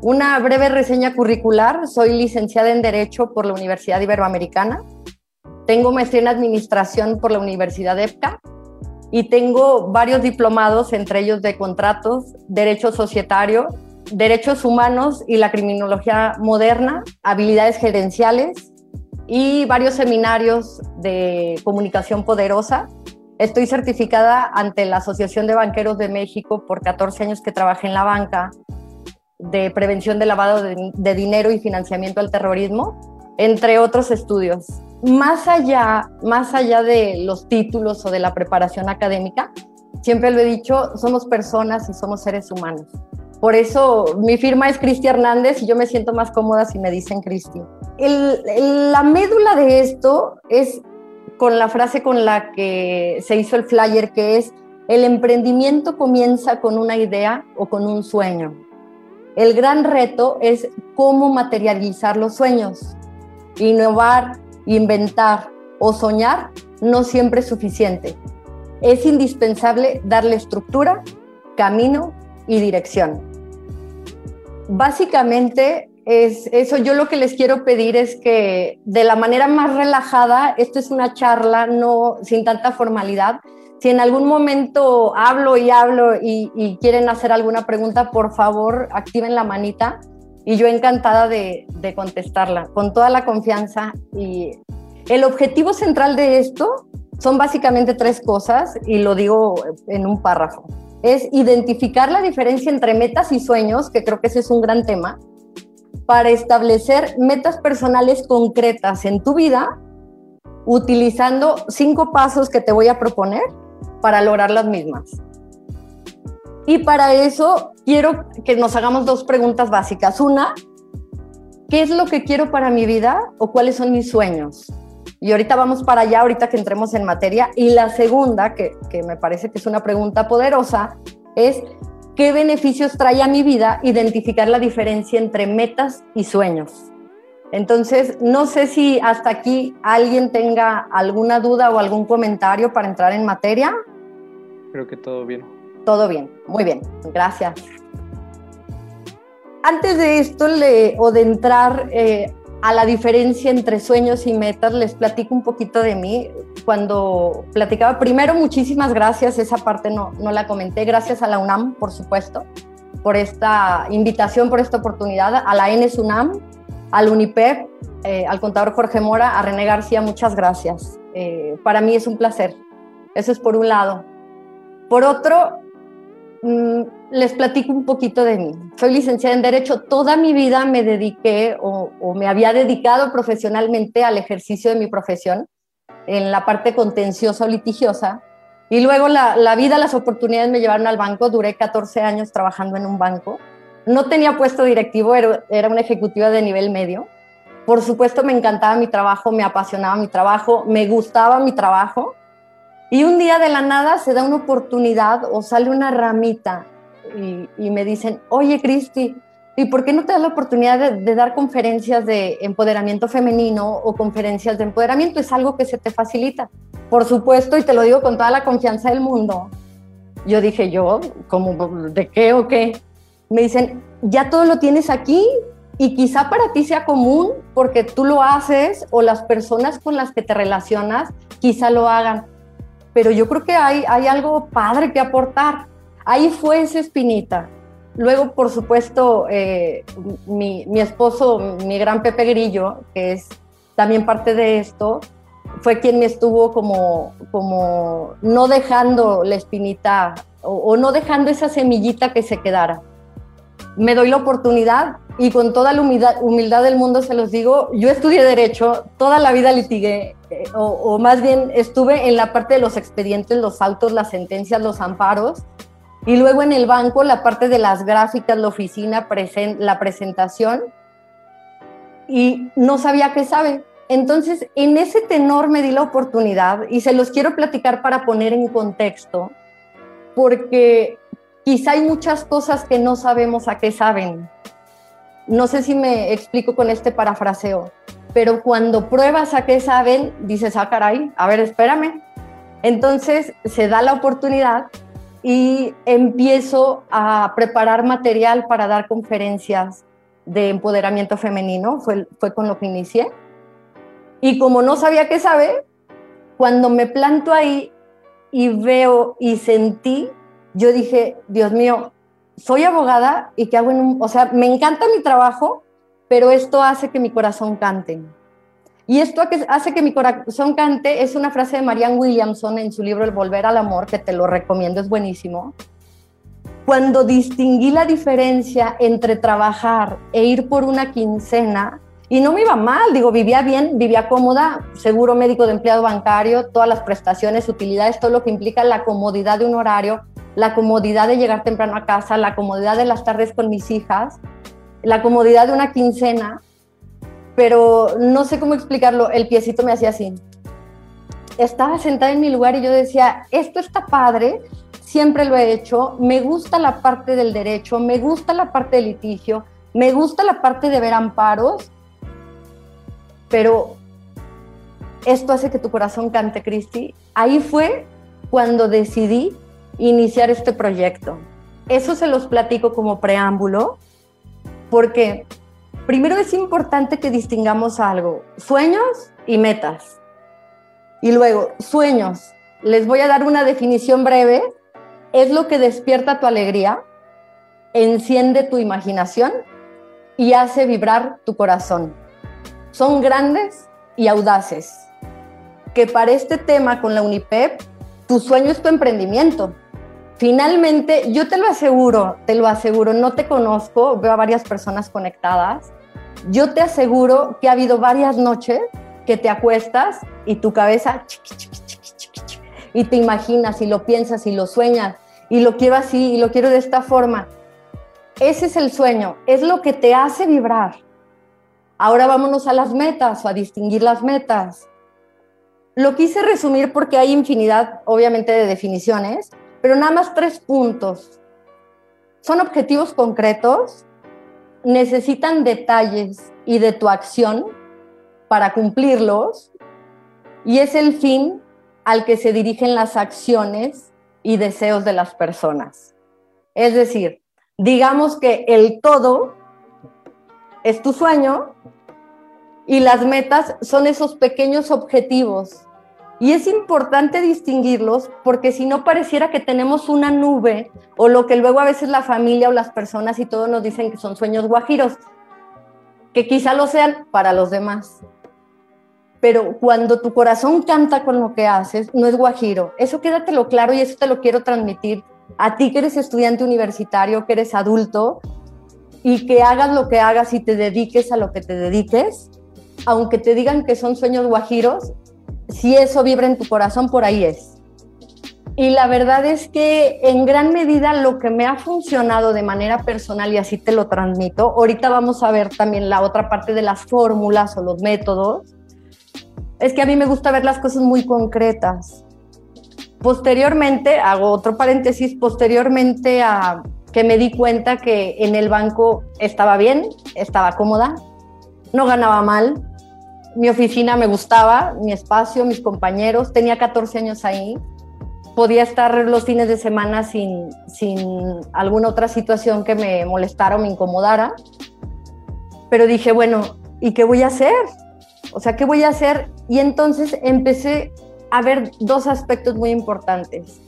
Una breve reseña curricular. Soy licenciada en Derecho por la Universidad Iberoamericana. Tengo maestría en Administración por la Universidad de EPCA y tengo varios diplomados, entre ellos de contratos, Derecho Societario, Derechos Humanos y la Criminología Moderna, Habilidades Gerenciales y varios seminarios de comunicación poderosa. Estoy certificada ante la Asociación de Banqueros de México por 14 años que trabajé en la banca de prevención de lavado de, dinero y financiamiento al terrorismo, entre otros estudios. Más allá, más allá de los títulos o de la preparación académica, siempre lo he dicho, somos personas y somos seres humanos. Por eso mi firma es Cristi Hernández y yo me siento más cómoda si me dicen Cristi. la médula de esto es con la frase con la que se hizo el flyer, que es, el emprendimiento comienza con una idea o con un sueño. El gran reto es cómo materializar los sueños. Innovar, inventar o soñar no siempre es suficiente. Es indispensable darle estructura, camino y dirección. Básicamente es eso. Yo lo que les quiero pedir es que de la manera más relajada, esto es una charla no sin tanta formalidad, si en algún momento hablo y hablo y, quieren hacer alguna pregunta, por favor activen la manita y yo encantada de, de, contestarla con toda la confianza. Y el objetivo central de esto son básicamente tres cosas y lo digo en un párrafo. Es identificar la diferencia entre metas y sueños, que creo que ese es un gran tema, para establecer metas personales concretas en tu vida utilizando cinco pasos que te voy a proponer para lograr las mismas. Y para eso quiero que nos hagamos dos preguntas básicas. Una, ¿qué es lo que quiero para mi vida o cuáles son mis sueños? Y ahorita vamos para allá, ahorita que entremos en materia. Y la segunda, que, que me parece que es una pregunta poderosa, es ¿qué beneficios trae a mi vida identificar la diferencia entre metas y sueños? Entonces, no sé si hasta aquí alguien tenga alguna duda o algún comentario para entrar en materia. Creo que todo bien. Todo bien, muy bien, gracias. Antes de esto le, o de entrar eh, a la diferencia entre sueños y metas, les platico un poquito de mí. Cuando platicaba, primero muchísimas gracias, esa parte no, no la comenté, gracias a la UNAM, por supuesto, por esta invitación, por esta oportunidad, a la ENES UNAM, al UNIPEP, eh, al contador Jorge Mora, a René García, muchas gracias. Eh, para mí es un placer. Eso es por un lado. Por otro, mm, les platico un poquito de mí. Soy licenciada en Derecho. Toda mi vida me dediqué o, me había dedicado profesionalmente al ejercicio de mi profesión en la parte contenciosa o litigiosa. Y luego la, la vida, las oportunidades me llevaron al banco. Duré 14 años trabajando en un banco no tenía puesto directivo, era, una ejecutiva de nivel medio. Por supuesto, me encantaba mi trabajo, me apasionaba mi trabajo, me gustaba mi trabajo. Y un día de la nada se da una oportunidad o sale una ramita y, me dicen, oye Cristi, ¿y por qué no te das la oportunidad de, de, dar conferencias de empoderamiento femenino o conferencias de empoderamiento? Es algo que se te facilita. Por supuesto, y te lo digo con toda la confianza del mundo. Yo dije, yo, ¿cómo, ¿de qué o qué? Me dicen, ya todo lo tienes aquí y quizá para ti sea común porque tú lo haces o las personas con las que te relacionas quizá lo hagan. Pero yo creo que hay, algo padre que aportar. Ahí fue esa espinita. Luego, por supuesto, eh, mi, esposo, mi gran Pepe Grillo, que es también parte de esto, fue quien me estuvo como, como no dejando la espinita o no dejando esa semillita que se quedara me doy la oportunidad y con toda la humildad, del mundo se los digo, yo estudié derecho, toda la vida litigué, eh, o, más bien estuve en la parte de los expedientes, los autos, las sentencias, los amparos, y luego en el banco la parte de las gráficas, la oficina, la presentación, y no sabía qué sabe. Entonces, en ese tenor me di la oportunidad y se los quiero platicar para poner en contexto, porque quizá hay muchas cosas que no sabemos a qué saben. No sé si me explico con este parafraseo, pero cuando pruebas a qué saben, dices, ah, caray, a ver, espérame. Entonces se da la oportunidad y empiezo a preparar material para dar conferencias de empoderamiento femenino, fue, fue con lo que inicié. Y como no sabía qué sabe, cuando me planto ahí y veo y sentí, yo dije, Dios mío, soy abogada y qué hago en un, o sea, me encanta mi trabajo, pero esto hace que mi corazón cante. Y esto hace que mi corazón cante es una frase de Marianne Williamson en su libro El Volver al Amor, que te lo recomiendo, es buenísimo. Cuando distinguí la diferencia entre trabajar e ir por una quincena, y no me iba mal, digo, vivía bien, vivía cómoda, seguro médico de empleado bancario, todas las prestaciones, utilidades, todo lo que implica la comodidad de un horario, la comodidad de llegar temprano a casa, la comodidad de las tardes con mis hijas, la comodidad de una quincena, pero no sé cómo explicarlo, el piecito me hacía así. Estaba sentada en mi lugar y yo decía, esto está padre, siempre lo he hecho, me gusta la parte del derecho, me gusta la parte del litigio, me gusta la parte de ver amparos, pero esto hace que tu corazón cante, Cristi. Ahí fue cuando decidí iniciar este proyecto. Eso se los platico como preámbulo, porque primero es importante que distingamos algo, sueños y metas. Y luego, sueños. Les voy a dar una definición breve. Es lo que despierta tu alegría, enciende tu imaginación y hace vibrar tu corazón. Son grandes y audaces. Que para este tema con la UNIPEP, tu sueño es tu emprendimiento. Finalmente, yo te lo aseguro, te lo aseguro, no te conozco, veo a varias personas conectadas, yo te aseguro que ha habido varias noches que te acuestas y tu cabeza y te imaginas y lo piensas y lo sueñas y lo quiero así y lo quiero de esta forma. Ese es el sueño, es lo que te hace vibrar. Ahora vámonos a las metas o a distinguir las metas. Lo quise resumir porque hay infinidad, obviamente, de definiciones, pero nada más tres puntos. Son objetivos concretos necesitan detalles y de tu acción para cumplirlos y es el fin al que se dirigen las acciones y deseos de las personas. Es decir, digamos que el todo es tu sueño y las metas son esos pequeños objetivos y es importante distinguirlos porque si no pareciera que tenemos una nube o lo que luego a veces la familia o las personas y todos nos dicen que son sueños guajiros, que quizá lo sean para los demás. Pero cuando tu corazón canta con lo que haces, no es guajiro. Eso quédatelo claro y eso te lo quiero transmitir a ti que eres estudiante universitario, que eres adulto y que hagas lo que hagas y te dediques a lo que te dediques, aunque te digan que son sueños guajiros, si eso vibra en tu corazón, por ahí es. Y la verdad es que en gran medida lo que me ha funcionado de manera personal, y así te lo transmito, ahorita vamos a ver también la otra parte de las fórmulas o los métodos, es que a mí me gusta ver las cosas muy concretas. Posteriormente, hago otro paréntesis, posteriormente a que me di cuenta que en el banco estaba bien, estaba cómoda, no ganaba mal, mi oficina me gustaba, mi espacio, mis compañeros, tenía 14 años ahí, podía estar los fines de semana sin, sin alguna otra situación que me molestara o me incomodara, pero dije, bueno, ¿y qué voy a hacer? O sea, ¿qué voy a hacer? Y entonces empecé a ver dos aspectos muy importantes.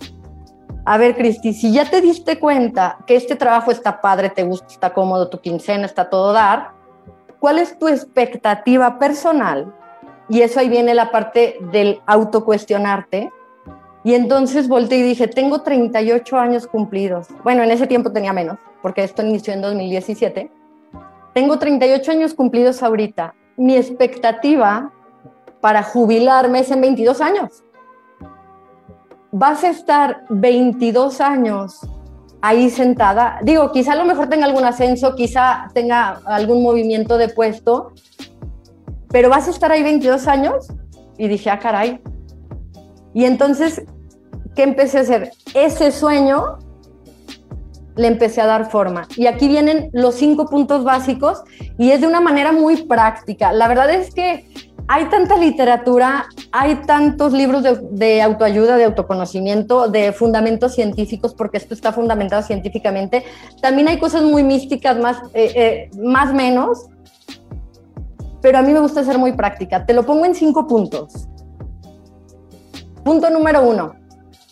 A ver, Cristi, si ya te diste cuenta que este trabajo está padre, te gusta, está cómodo, tu quincena está todo dar, ¿Cuál es tu expectativa personal? Y eso ahí viene la parte del autocuestionarte. Y entonces volteé y dije, tengo 38 años cumplidos. Bueno, en ese tiempo tenía menos, porque esto inició en 2017. Tengo 38 años cumplidos ahorita. Mi expectativa para jubilarme es en 22 años. Vas a estar 22 años ahí sentada. Digo, quizá a lo mejor tenga algún ascenso, quizá tenga algún movimiento de puesto, pero vas a estar ahí 22 años. Y dije, ah, caray. Y entonces, ¿qué empecé a hacer? Ese sueño le empecé a dar forma. Y aquí vienen los cinco puntos básicos y es de una manera muy práctica. La verdad es que hay tanta literatura, hay tantos libros de, autoayuda, de autoconocimiento, de fundamentos científicos, porque esto está fundamentado científicamente. También hay cosas muy místicas, más, eh, eh, más menos, pero a mí me gusta ser muy práctica. Te lo pongo en cinco puntos. Punto número uno,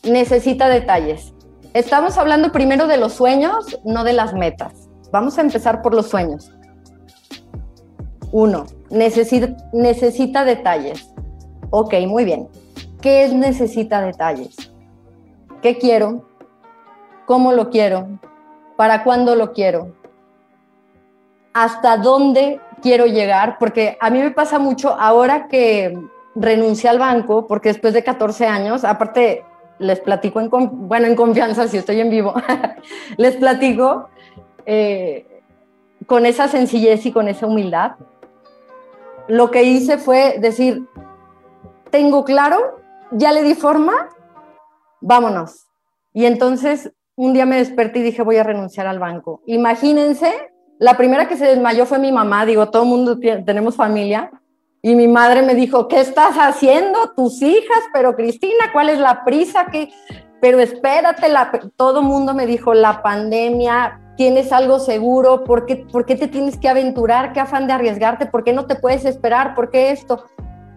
necesita detalles. Estamos hablando primero de los sueños, no de las metas. Vamos a empezar por los sueños. Uno, necesita, necesita detalles. Ok, muy bien. ¿Qué es necesita detalles? ¿Qué quiero? ¿Cómo lo quiero? ¿Para cuándo lo quiero? ¿Hasta dónde quiero llegar? Porque a mí me pasa mucho ahora que renuncié al banco, porque después de 14 años, aparte les platico en, bueno, en confianza, si estoy en vivo, les platico eh, con esa sencillez y con esa humildad lo que hice fue decir, tengo claro, ya le di forma, vámonos. Y entonces un día me desperté y dije, voy a renunciar al banco. Imagínense, la primera que se desmayó fue mi mamá, digo, todo el mundo tenemos familia. Y mi madre me dijo, ¿qué estás haciendo? Tus hijas, pero Cristina, ¿cuál es la prisa? que Pero espérate, la... todo el mundo me dijo, la pandemia, tienes algo seguro, ¿por qué, ¿por qué te tienes que aventurar? ¿Qué afán de arriesgarte? ¿Por qué no te puedes esperar? ¿Por qué esto?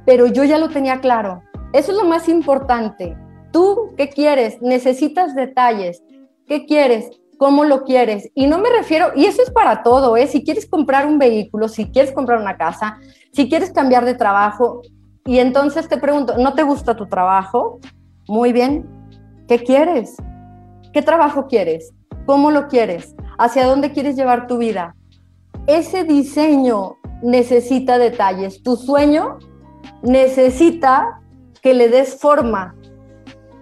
Pero yo ya lo tenía claro. Eso es lo más importante. ¿Tú qué quieres? Necesitas detalles. ¿Qué quieres? ¿Cómo lo quieres? Y no me refiero, y eso es para todo, ¿eh? Si quieres comprar un vehículo, si quieres comprar una casa, si quieres cambiar de trabajo, y entonces te pregunto, ¿no te gusta tu trabajo? Muy bien. ¿Qué quieres? ¿Qué trabajo quieres? ¿Cómo lo quieres? hacia dónde quieres llevar tu vida. Ese diseño necesita detalles. Tu sueño necesita que le des forma.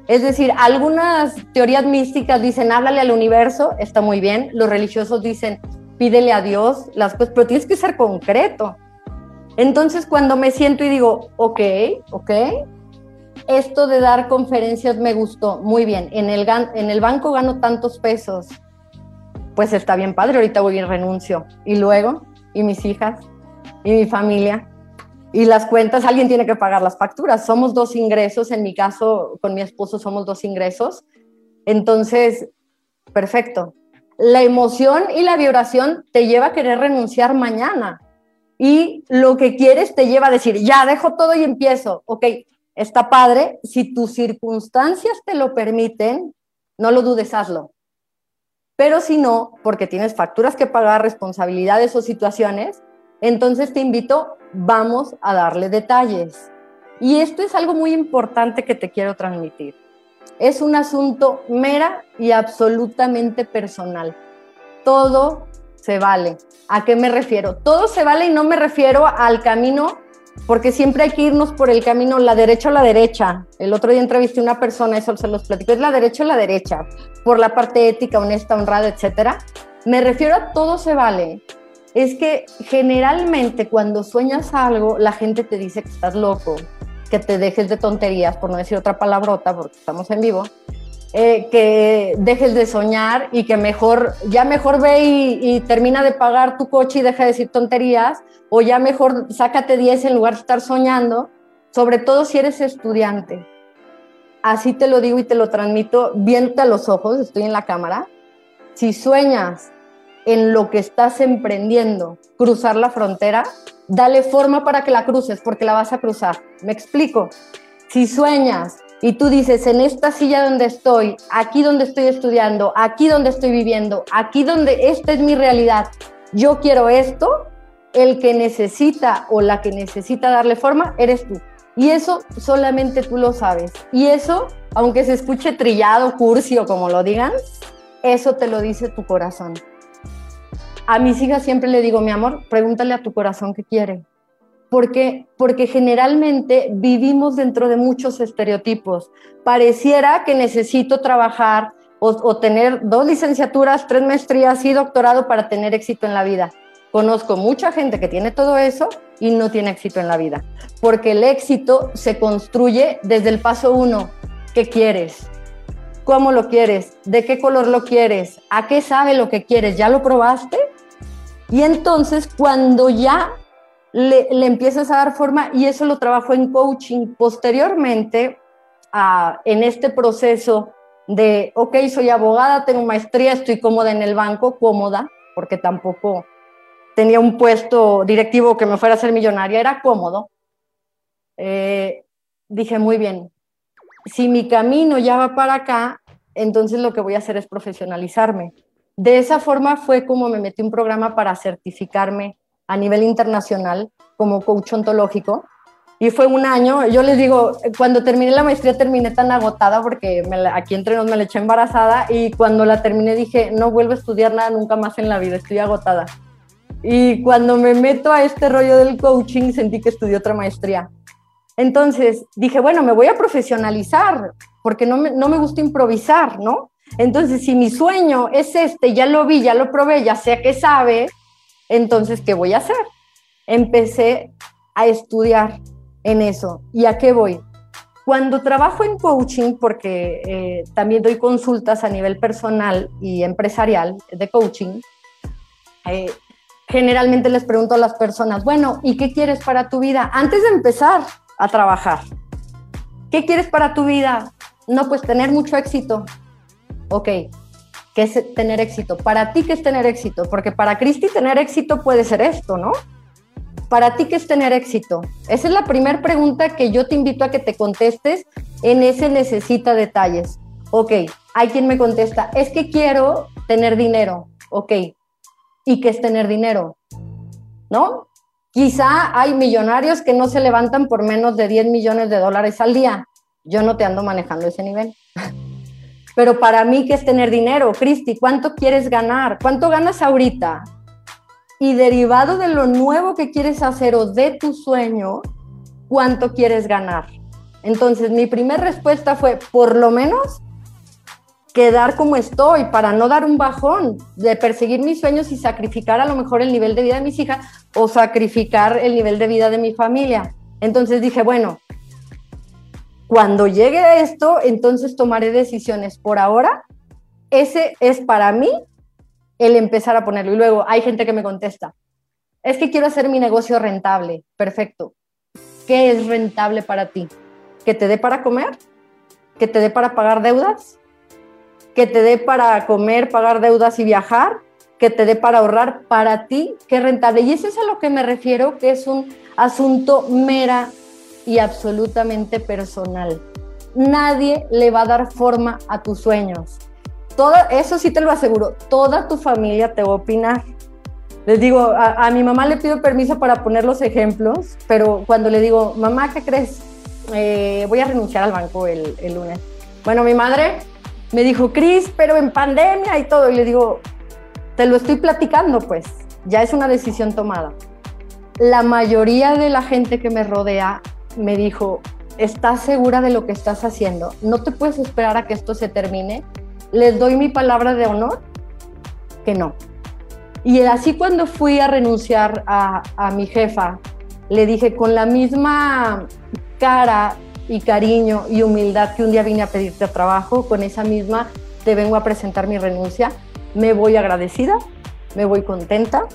Es decir, algunas teorías místicas dicen, háblale al universo, está muy bien. Los religiosos dicen, pídele a Dios las cosas, pero tienes que ser concreto. Entonces, cuando me siento y digo, ok, ok, esto de dar conferencias me gustó, muy bien. En el, en el banco gano tantos pesos, pues está bien padre, ahorita voy y renuncio. Y luego, y mis hijas, y mi familia, y las cuentas, alguien tiene que pagar las facturas. Somos dos ingresos, en mi caso, con mi esposo somos dos ingresos. Entonces, perfecto. La emoción y la vibración te lleva a querer renunciar mañana. Y lo que quieres te lleva a decir, ya dejo todo y empiezo. Ok, está padre. Si tus circunstancias te lo permiten, no lo dudes, hazlo. Pero si no, porque tienes facturas que pagar, responsabilidades o situaciones, entonces te invito, vamos a darle detalles. Y esto es algo muy importante que te quiero transmitir. Es un asunto mera y absolutamente personal. Todo se vale. ¿A qué me refiero? Todo se vale y no me refiero al camino porque siempre hay que irnos por el camino la derecha o la derecha. El otro día entrevisté a una persona, eso se los platico, es la derecha o la derecha, por la parte ética, honesta, honrada, etcétera. Me refiero a todo se vale. Es que generalmente cuando sueñas algo, la gente te dice que estás loco, que te dejes de tonterías, por no decir otra palabrota, porque estamos en vivo, eh, que dejes de soñar y que mejor, ya mejor ve y, termina de pagar tu coche y deja de decir tonterías, o ya mejor sácate 10 en lugar de estar soñando, sobre todo si eres estudiante. Así te lo digo y te lo transmito, viéndote a los ojos, estoy en la cámara. Si sueñas en lo que estás emprendiendo, cruzar la frontera, dale forma para que la cruces, porque la vas a cruzar. ¿Me explico? Si sueñas y tú dices, en esta silla donde estoy, aquí donde estoy estudiando, aquí donde estoy viviendo, aquí donde esta es mi realidad, yo quiero esto, el que necesita o la que necesita darle forma eres tú. Y eso solamente tú lo sabes. Y eso, aunque se escuche trillado, cursi como lo digan, eso te lo dice tu corazón. A mis hijas siempre le digo, mi amor, pregúntale a tu corazón qué quiere porque, porque generalmente vivimos dentro de muchos estereotipos. Pareciera que necesito trabajar o, tener dos licenciaturas, tres maestrías y doctorado para tener éxito en la vida. Conozco mucha gente que tiene todo eso y no tiene éxito en la vida, porque el éxito se construye desde el paso uno. ¿Qué quieres? ¿Cómo lo quieres? ¿De qué color lo quieres? ¿A qué sabe lo que quieres? ¿Ya lo probaste? Y entonces cuando ya le, empiezas a dar forma y eso lo trabajo en coaching. Posteriormente, en este proceso de, ok, soy abogada, tengo maestría, estoy cómoda en el banco, cómoda, porque tampoco tenía un puesto directivo que me fuera a ser millonaria, era cómodo. Eh, dije, muy bien, si mi camino ya va para acá, entonces lo que voy a hacer es profesionalizarme. De esa forma fue como me metí un programa para certificarme a nivel internacional como coach ontológico. Y fue un año, yo les digo, cuando terminé la maestría terminé tan agotada porque aquí entre nos me la eché embarazada y cuando la terminé dije, no vuelvo a estudiar nada nunca más en la vida, estoy agotada. Y cuando me meto a este rollo del coaching sentí que estudié otra maestría. Entonces dije, bueno, me voy a profesionalizar porque no me, no me gusta improvisar, ¿no? Entonces, si mi sueño es este, ya lo vi, ya lo probé, ya sé que sabe, entonces, ¿qué voy a hacer? Empecé a estudiar en eso. ¿Y a qué voy? Cuando trabajo en coaching, porque eh, también doy consultas a nivel personal y empresarial de coaching, eh, generalmente les pregunto a las personas, bueno, ¿y qué quieres para tu vida? Antes de empezar a trabajar, ¿qué quieres para tu vida? No, pues tener mucho éxito. Ok, ¿qué es tener éxito? Para ti, ¿qué es tener éxito? Porque para Cristi tener éxito puede ser esto, ¿no? Para ti, ¿qué es tener éxito? Esa es la primera pregunta que yo te invito a que te contestes en ese necesita detalles. Ok, hay quien me contesta, es que quiero tener dinero. Ok, ¿y qué es tener dinero? ¿No? Quizá hay millonarios que no se levantan por menos de 10 millones de dólares al día. Yo no te ando manejando ese nivel. Pero para mí, ¿qué es tener dinero? Cristi, ¿cuánto quieres ganar? ¿Cuánto ganas ahorita? Y derivado de lo nuevo que quieres hacer o de tu sueño, ¿cuánto quieres ganar? Entonces, mi primera respuesta fue, por lo menos, quedar como estoy para no dar un bajón de perseguir mis sueños y sacrificar a lo mejor el nivel de vida de mis hijas o sacrificar el nivel de vida de mi familia. Entonces dije, bueno, cuando llegue esto, entonces tomaré decisiones. Por ahora, ese es para mí el empezar a ponerlo. Y luego hay gente que me contesta, es que quiero hacer mi negocio rentable. Perfecto. ¿Qué es rentable para ti? ¿Que te dé para comer? ¿Que te dé para pagar deudas? que te dé para comer, pagar deudas y viajar, que te dé para ahorrar para ti, es rentable. Y eso es a lo que me refiero, que es un asunto mera y absolutamente personal. Nadie le va a dar forma a tus sueños. Todo, eso sí te lo aseguro, toda tu familia te va a opinar. Les digo, a, mi mamá le pido permiso para poner los ejemplos, pero cuando le digo, mamá, ¿qué crees? Eh, voy a renunciar al banco el, el lunes. Bueno, mi madre me dijo, Cris, pero en pandemia y todo. Y le digo, te lo estoy platicando, pues, ya es una decisión tomada. La mayoría de la gente que me rodea me dijo, ¿estás segura de lo que estás haciendo? ¿No te puedes esperar a que esto se termine? Les doy mi palabra de honor que no. Y así cuando fui a renunciar a, a mi jefa, le dije con la misma cara y cariño y humildad que un día vine a pedirte trabajo, con esa misma te vengo a presentar mi renuncia. Me voy agradecida, me voy contenta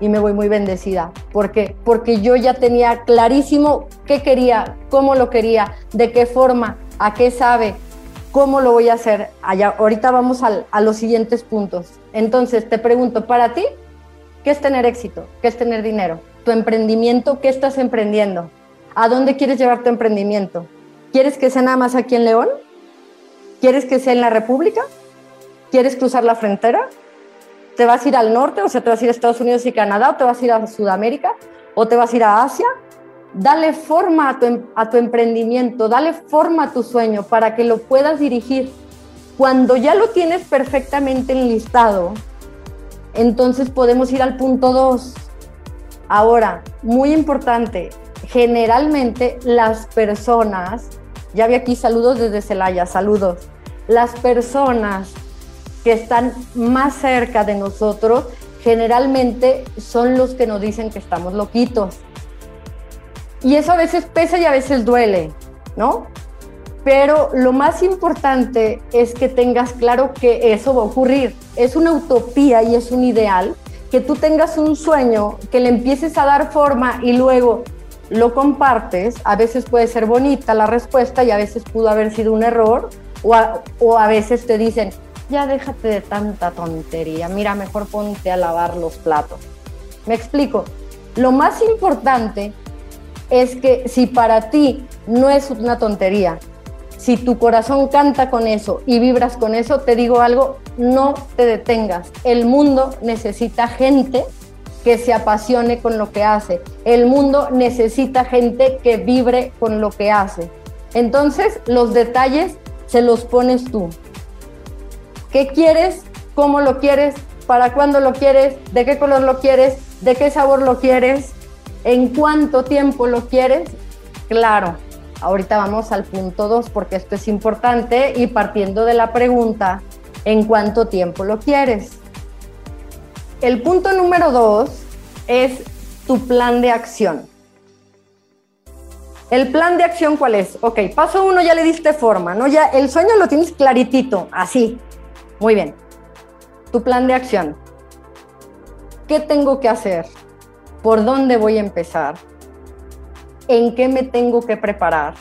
y me voy muy bendecida. ¿Por qué? Porque yo ya tenía clarísimo qué quería, cómo lo quería, de qué forma, a qué sabe, cómo lo voy a hacer. Allá, ahorita vamos a los siguientes puntos. Entonces, te pregunto, para ti, ¿qué es tener éxito? ¿Qué es tener dinero? Tu emprendimiento, ¿qué estás emprendiendo? ¿A dónde quieres llevar tu emprendimiento? ¿Quieres que sea nada más aquí en León? ¿Quieres que sea en la República? ¿Quieres cruzar la frontera? ¿Te vas a ir al norte? O sea, ¿te vas a ir a Estados Unidos y Canadá? ¿O te vas a ir a Sudamérica? ¿O te vas a ir a Asia? Dale forma a tu, em, emprendimiento, dale forma a tu sueño para que lo puedas dirigir. Cuando ya lo tienes perfectamente enlistado, entonces podemos ir al punto 2. Ahora, muy importante, generalmente las personas, ya vi aquí saludos desde Celaya, saludos, las personas que están más cerca de nosotros generalmente son los que nos dicen que estamos loquitos. Y eso a veces pesa y a veces duele, ¿no? Pero lo más importante es que tengas claro que eso va a ocurrir. Es una utopía y es un ideal que tú tengas un sueño, que le empieces a dar forma y luego lo compartes, a veces puede ser bonita la respuesta y a veces pudo haber sido un error, o a, o a veces te dicen, ya déjate de tanta tontería, mira, mejor ponte a lavar los platos. Me explico. Lo más importante es que si para ti no es una tontería, si tu corazón canta con eso y vibras con eso, te digo algo, no te detengas. El mundo necesita gente que se apasione con lo que hace. El mundo necesita gente que vibre con lo que hace. Entonces, los detalles se los pones tú. ¿Qué quieres? ¿Cómo lo quieres? ¿Para cuándo lo quieres? ¿De qué color lo quieres? ¿De qué sabor lo quieres? ¿En cuánto tiempo lo quieres? Claro, ahorita vamos al punto 2 porque esto es importante y partiendo de la pregunta, ¿en cuánto tiempo lo quieres? El punto número 2 es tu plan de acción. El plan de acción, ¿cuál es? Ok, paso uno ya le diste forma, ¿no? Ya el sueño lo tienes claritito, así. Muy bien. Tu plan de acción. ¿Qué tengo que hacer? ¿Por dónde voy a empezar? ¿En qué me tengo que preparar?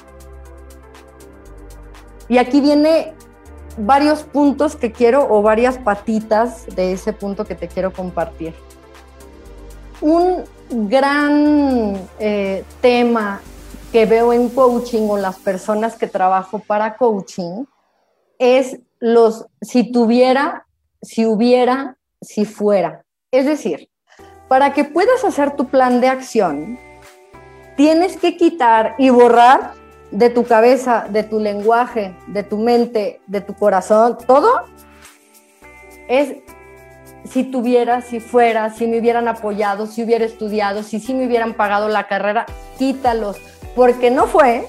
Y aquí viene varios puntos que quiero o varias patitas de ese punto que te quiero compartir. Un gran eh, tema que veo en coaching o las personas que trabajo para coaching es los si tuviera, si hubiera, si fuera. Es decir, para que puedas hacer tu plan de acción, tienes que quitar y borrar de tu cabeza, de tu lenguaje, de tu mente, de tu corazón, todo es si tuviera, si fuera, si me hubieran apoyado, si hubiera estudiado, si sí me hubieran pagado la carrera, quítalos, porque no fue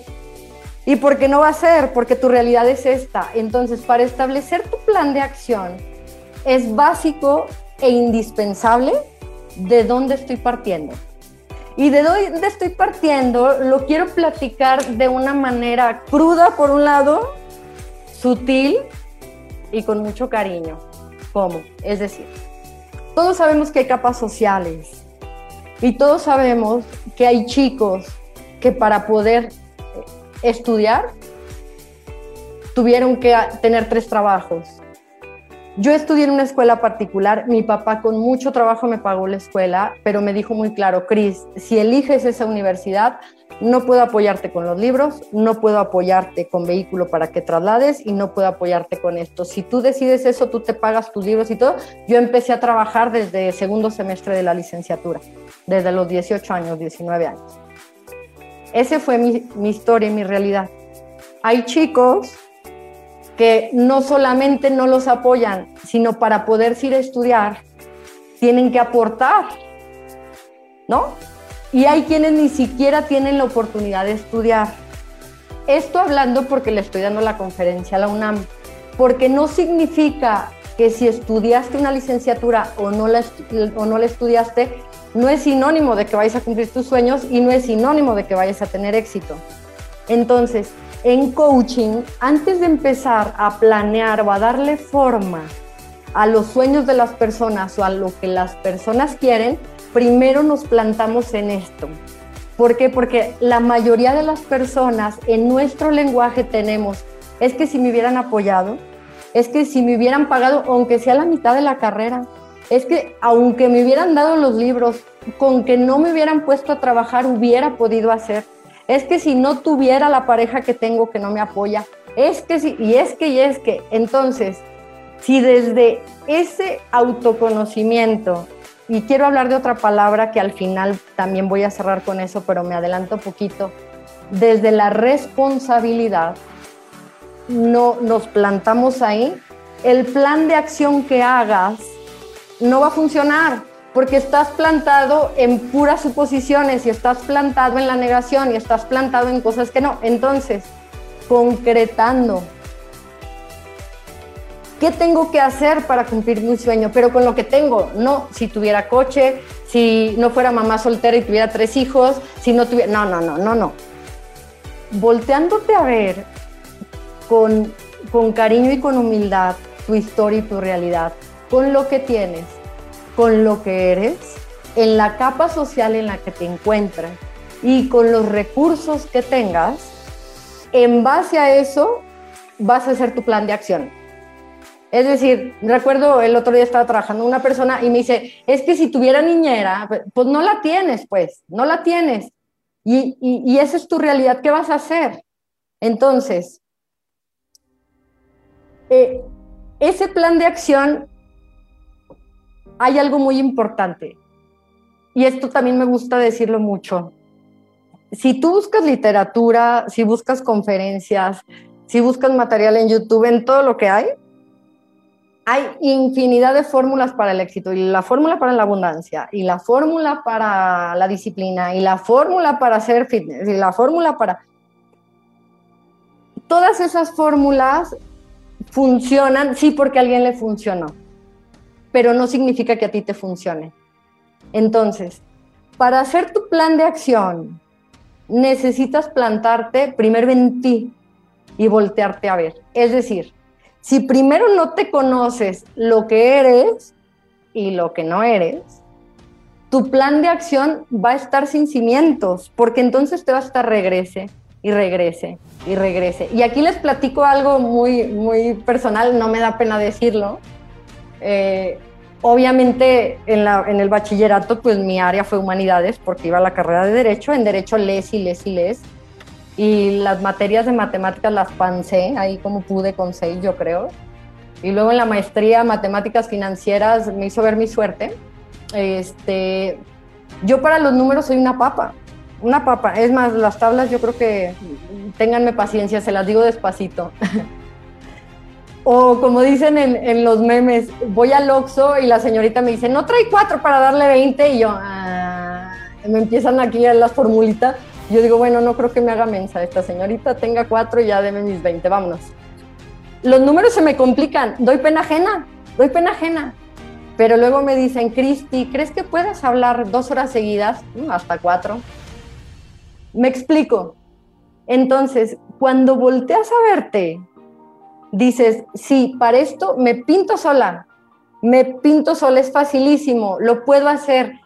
y porque no va a ser, porque tu realidad es esta. Entonces, para establecer tu plan de acción, es básico e indispensable de dónde estoy partiendo. Y de dónde estoy partiendo lo quiero platicar de una manera cruda, por un lado, sutil y con mucho cariño. ¿Cómo? Es decir, todos sabemos que hay capas sociales y todos sabemos que hay chicos que para poder estudiar tuvieron que tener tres trabajos yo estudié en una escuela particular, mi papá con mucho trabajo me pagó la escuela, pero me dijo muy claro, Cris, si eliges esa universidad, no puedo apoyarte con los libros, no puedo apoyarte con vehículo para que traslades y no puedo apoyarte con esto. Si tú decides eso, tú te pagas tus libros y todo. Yo empecé a trabajar desde segundo semestre de la licenciatura, desde los 18 años, 19 años. Ese fue mi, historia y mi realidad. Hay chicos que no solamente no los apoyan, sino para poder ir a estudiar, tienen que aportar, ¿no? Y hay quienes ni siquiera tienen la oportunidad de estudiar. Esto hablando porque le estoy dando la conferencia a la UNAM, porque no significa que si estudiaste una licenciatura o no la, o no la estudiaste, no es sinónimo de que vayas a cumplir tus sueños y no es sinónimo de que vayas a tener éxito. Entonces, en coaching, antes de empezar a planear o a darle forma a los sueños de las personas o a lo que las personas quieren, primero nos plantamos en esto. ¿Por qué? Porque la mayoría de las personas en nuestro lenguaje tenemos, es que si me hubieran apoyado, es que si me hubieran pagado, aunque sea la mitad de la carrera, es que aunque me hubieran dado los libros, con que no me hubieran puesto a trabajar, hubiera podido hacer. Es que si no tuviera la pareja que tengo que no me apoya, es que sí, y es que, y es que, entonces, si desde ese autoconocimiento, y quiero hablar de otra palabra que al final también voy a cerrar con eso, pero me adelanto poquito, desde la responsabilidad, no nos plantamos ahí, el plan de acción que hagas no va a funcionar porque estás plantado en puras suposiciones y estás plantado en la negación y estás plantado en cosas que no. Entonces, concretando, ¿qué tengo que hacer para cumplir mi sueño? Pero con lo que tengo, no si tuviera coche, si no fuera mamá soltera y tuviera tres hijos, si no tuviera... No, no, no, no, no. Volteándote a ver con, con cariño y con humildad tu historia y tu realidad, con lo que tienes con lo que eres, en la capa social en la que te encuentras y con los recursos que tengas, en base a eso vas a hacer tu plan de acción. Es decir, recuerdo el otro día estaba trabajando una persona y me dice, es que si tuviera niñera, pues no la tienes, pues, no la tienes. Y, y, esa es tu realidad, ¿qué vas a hacer? Entonces, eh, ese plan de acción, hay algo muy importante. Y esto también me gusta decirlo mucho. Si tú buscas literatura, si buscas conferencias, si buscas material en YouTube, en todo lo que hay, hay infinidad de fórmulas para el éxito y la fórmula para la abundancia y la fórmula para la disciplina y la fórmula para hacer fitness y la fórmula para... Todas esas fórmulas funcionan, sí, porque a alguien le funcionó, pero no significa que a ti te funcione. Entonces, para hacer tu plan de acción, necesitas plantarte primero en ti y voltearte a ver. Es decir, si primero no te conoces lo que eres y lo que no eres, tu plan de acción va a estar sin cimientos, porque entonces te va a estar regrese y regrese y regrese. Y aquí les platico algo muy, muy personal, no me da pena decirlo. Eh, obviamente en, el bachillerato, pues mi área fue humanidades, porque iba a la carrera de Derecho. En Derecho lees y lees y lees y las materias de matemáticas las pancé ahí como pude con seis, yo creo. Y luego en la maestría matemáticas financieras me hizo ver mi suerte. Este, yo para los números soy una papa, una papa. Es más, las tablas yo creo que ténganme paciencia, se las digo despacito. o como dicen en, los memes, voy al Oxxo y la señorita me dice, no trae cuatro para darle 20 y yo, ah", me empiezan aquí las formulitas yo digo, bueno, no creo que me haga mensa esta señorita, tenga cuatro y ya deme mis 20, vámonos. Los números se me complican, doy pena ajena, doy pena ajena. Pero luego me dicen, Cristi, ¿crees que puedes hablar dos horas seguidas? Mm, hasta cuatro. Me explico. Entonces, cuando volteas a verte, dices, sí, para esto me pinto sola, me pinto sola, es facilísimo, lo puedo hacer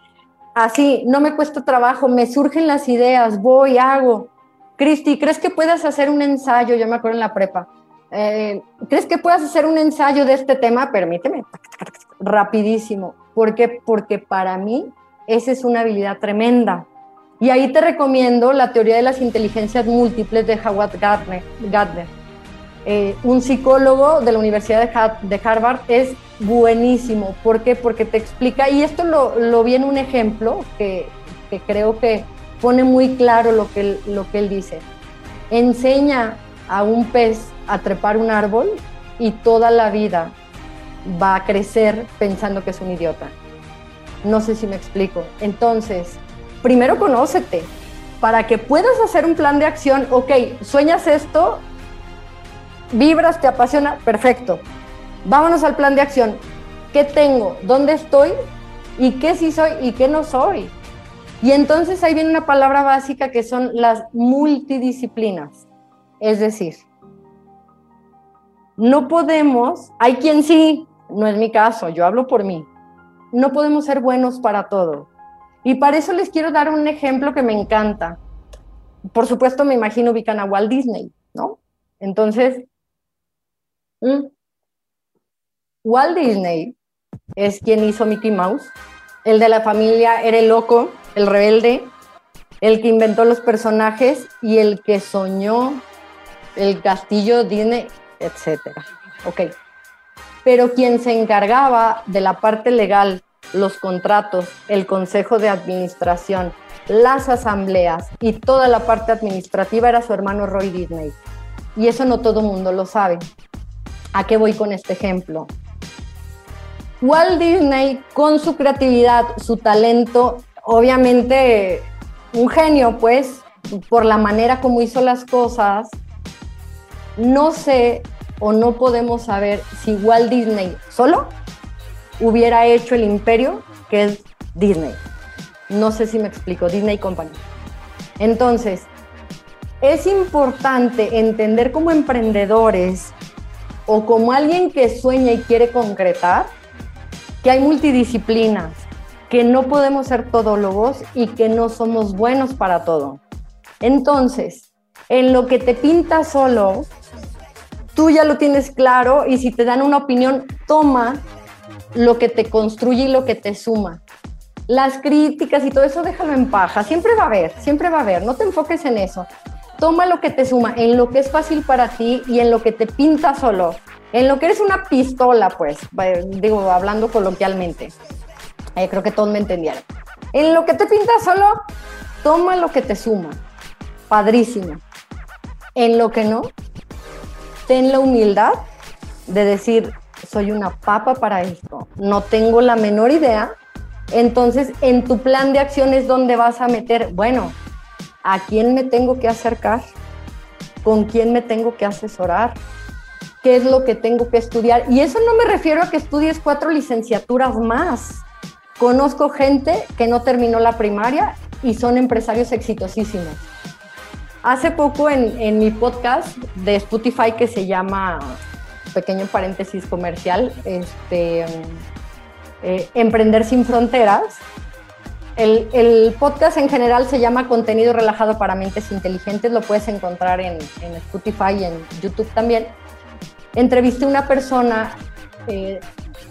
así, no me cuesta trabajo, me surgen las ideas, voy, hago. Cristi, ¿crees que puedas hacer un ensayo? Yo me acuerdo en la prepa. Eh, ¿Crees que puedas hacer un ensayo de este tema? Permíteme, rapidísimo. ¿Por qué? Porque para mí esa es una habilidad tremenda. Y ahí te recomiendo la teoría de las inteligencias múltiples de Howard Gardner. Gardner. Eh, un psicólogo de la Universidad de, Harvard es buenísimo. ¿Por qué? Porque te explica, y esto lo, lo vi en un ejemplo que, que, creo que pone muy claro lo que, lo que él dice. Enseña a un pez a trepar un árbol y toda la vida va a crecer pensando que es un idiota. No sé si me explico. Entonces, primero conócete. Para que puedas hacer un plan de acción, ok, sueñas esto, vibras, te apasiona, perfecto. Vámonos al plan de acción. ¿Qué tengo? ¿Dónde estoy? ¿Y qué sí soy y qué no soy? Y entonces ahí viene una palabra básica que son las multidisciplinas. Es decir, no podemos, hay quien sí, no es mi caso, yo hablo por mí, no podemos ser buenos para todo. Y para eso les quiero dar un ejemplo que me encanta. Por supuesto, me imagino ubican a Walt Disney, ¿no? Entonces, Mm. Walt Disney es quien hizo Mickey Mouse. El de la familia era el loco, el rebelde, el que inventó los personajes y el que soñó el castillo Disney, etc. Ok. Pero quien se encargaba de la parte legal, los contratos, el consejo de administración, las asambleas y toda la parte administrativa era su hermano Roy Disney. Y eso no todo el mundo lo sabe. ¿A qué voy con este ejemplo? Walt Disney, con su creatividad, su talento, obviamente un genio, pues, por la manera como hizo las cosas, no sé o no podemos saber si Walt Disney solo hubiera hecho el imperio que es Disney. No sé si me explico, Disney Company. Entonces, es importante entender como emprendedores o como alguien que sueña y quiere concretar, que hay multidisciplinas, que no podemos ser todólogos y que no somos buenos para todo. Entonces, en lo que te pinta solo, tú ya lo tienes claro y si te dan una opinión, toma lo que te construye y lo que te suma. Las críticas y todo eso déjalo en paja, siempre va a haber, siempre va a haber, no te enfoques en eso. Toma lo que te suma, en lo que es fácil para ti y en lo que te pinta solo, en lo que eres una pistola, pues, digo, hablando coloquialmente. Eh, creo que todos me entendieron. En lo que te pinta solo, toma lo que te suma. Padrísimo. En lo que no, ten la humildad de decir, soy una papa para esto, no tengo la menor idea. Entonces, en tu plan de acción es donde vas a meter, bueno, ¿a quién me tengo que acercar? ¿Con quién me tengo que asesorar? ¿Qué es lo que tengo que estudiar? Y eso no me refiero a que estudies cuatro licenciaturas más. Conozco gente que no terminó la primaria y son empresarios exitosísimos. Hace poco en, mi podcast de Spotify que se llama pequeño paréntesis comercial, este, eh, Emprender sin Fronteras. El, podcast en general se llama Contenido Relajado para Mentes Inteligentes, lo puedes encontrar en, Spotify y en YouTube también. Entrevisté a una persona eh,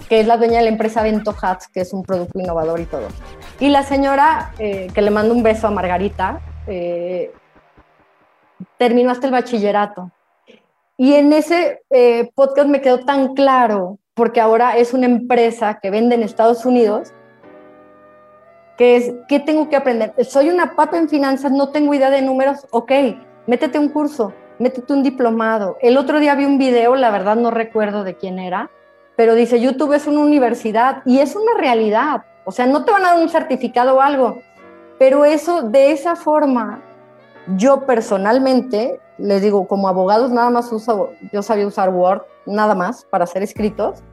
que es la dueña de la empresa Bento Hats, que es un producto innovador y todo. Y la señora, eh, que le mando un beso a Margarita, terminó hasta el bachillerato y en ese eh, podcast me quedó tan claro, porque ahora es una empresa que vende en Estados Unidos, que es, ¿qué tengo que aprender? Soy una papa en finanzas, no tengo idea de números, ok, métete un curso, métete un diplomado. El otro día vi un video, la verdad no recuerdo de quién era, pero dice, YouTube es una universidad y es una realidad. O sea, no te van a dar un certificado o algo, pero eso de esa forma, yo personalmente les digo, como abogados nada más uso, yo sabía usar Word, nada más, para hacer escritos.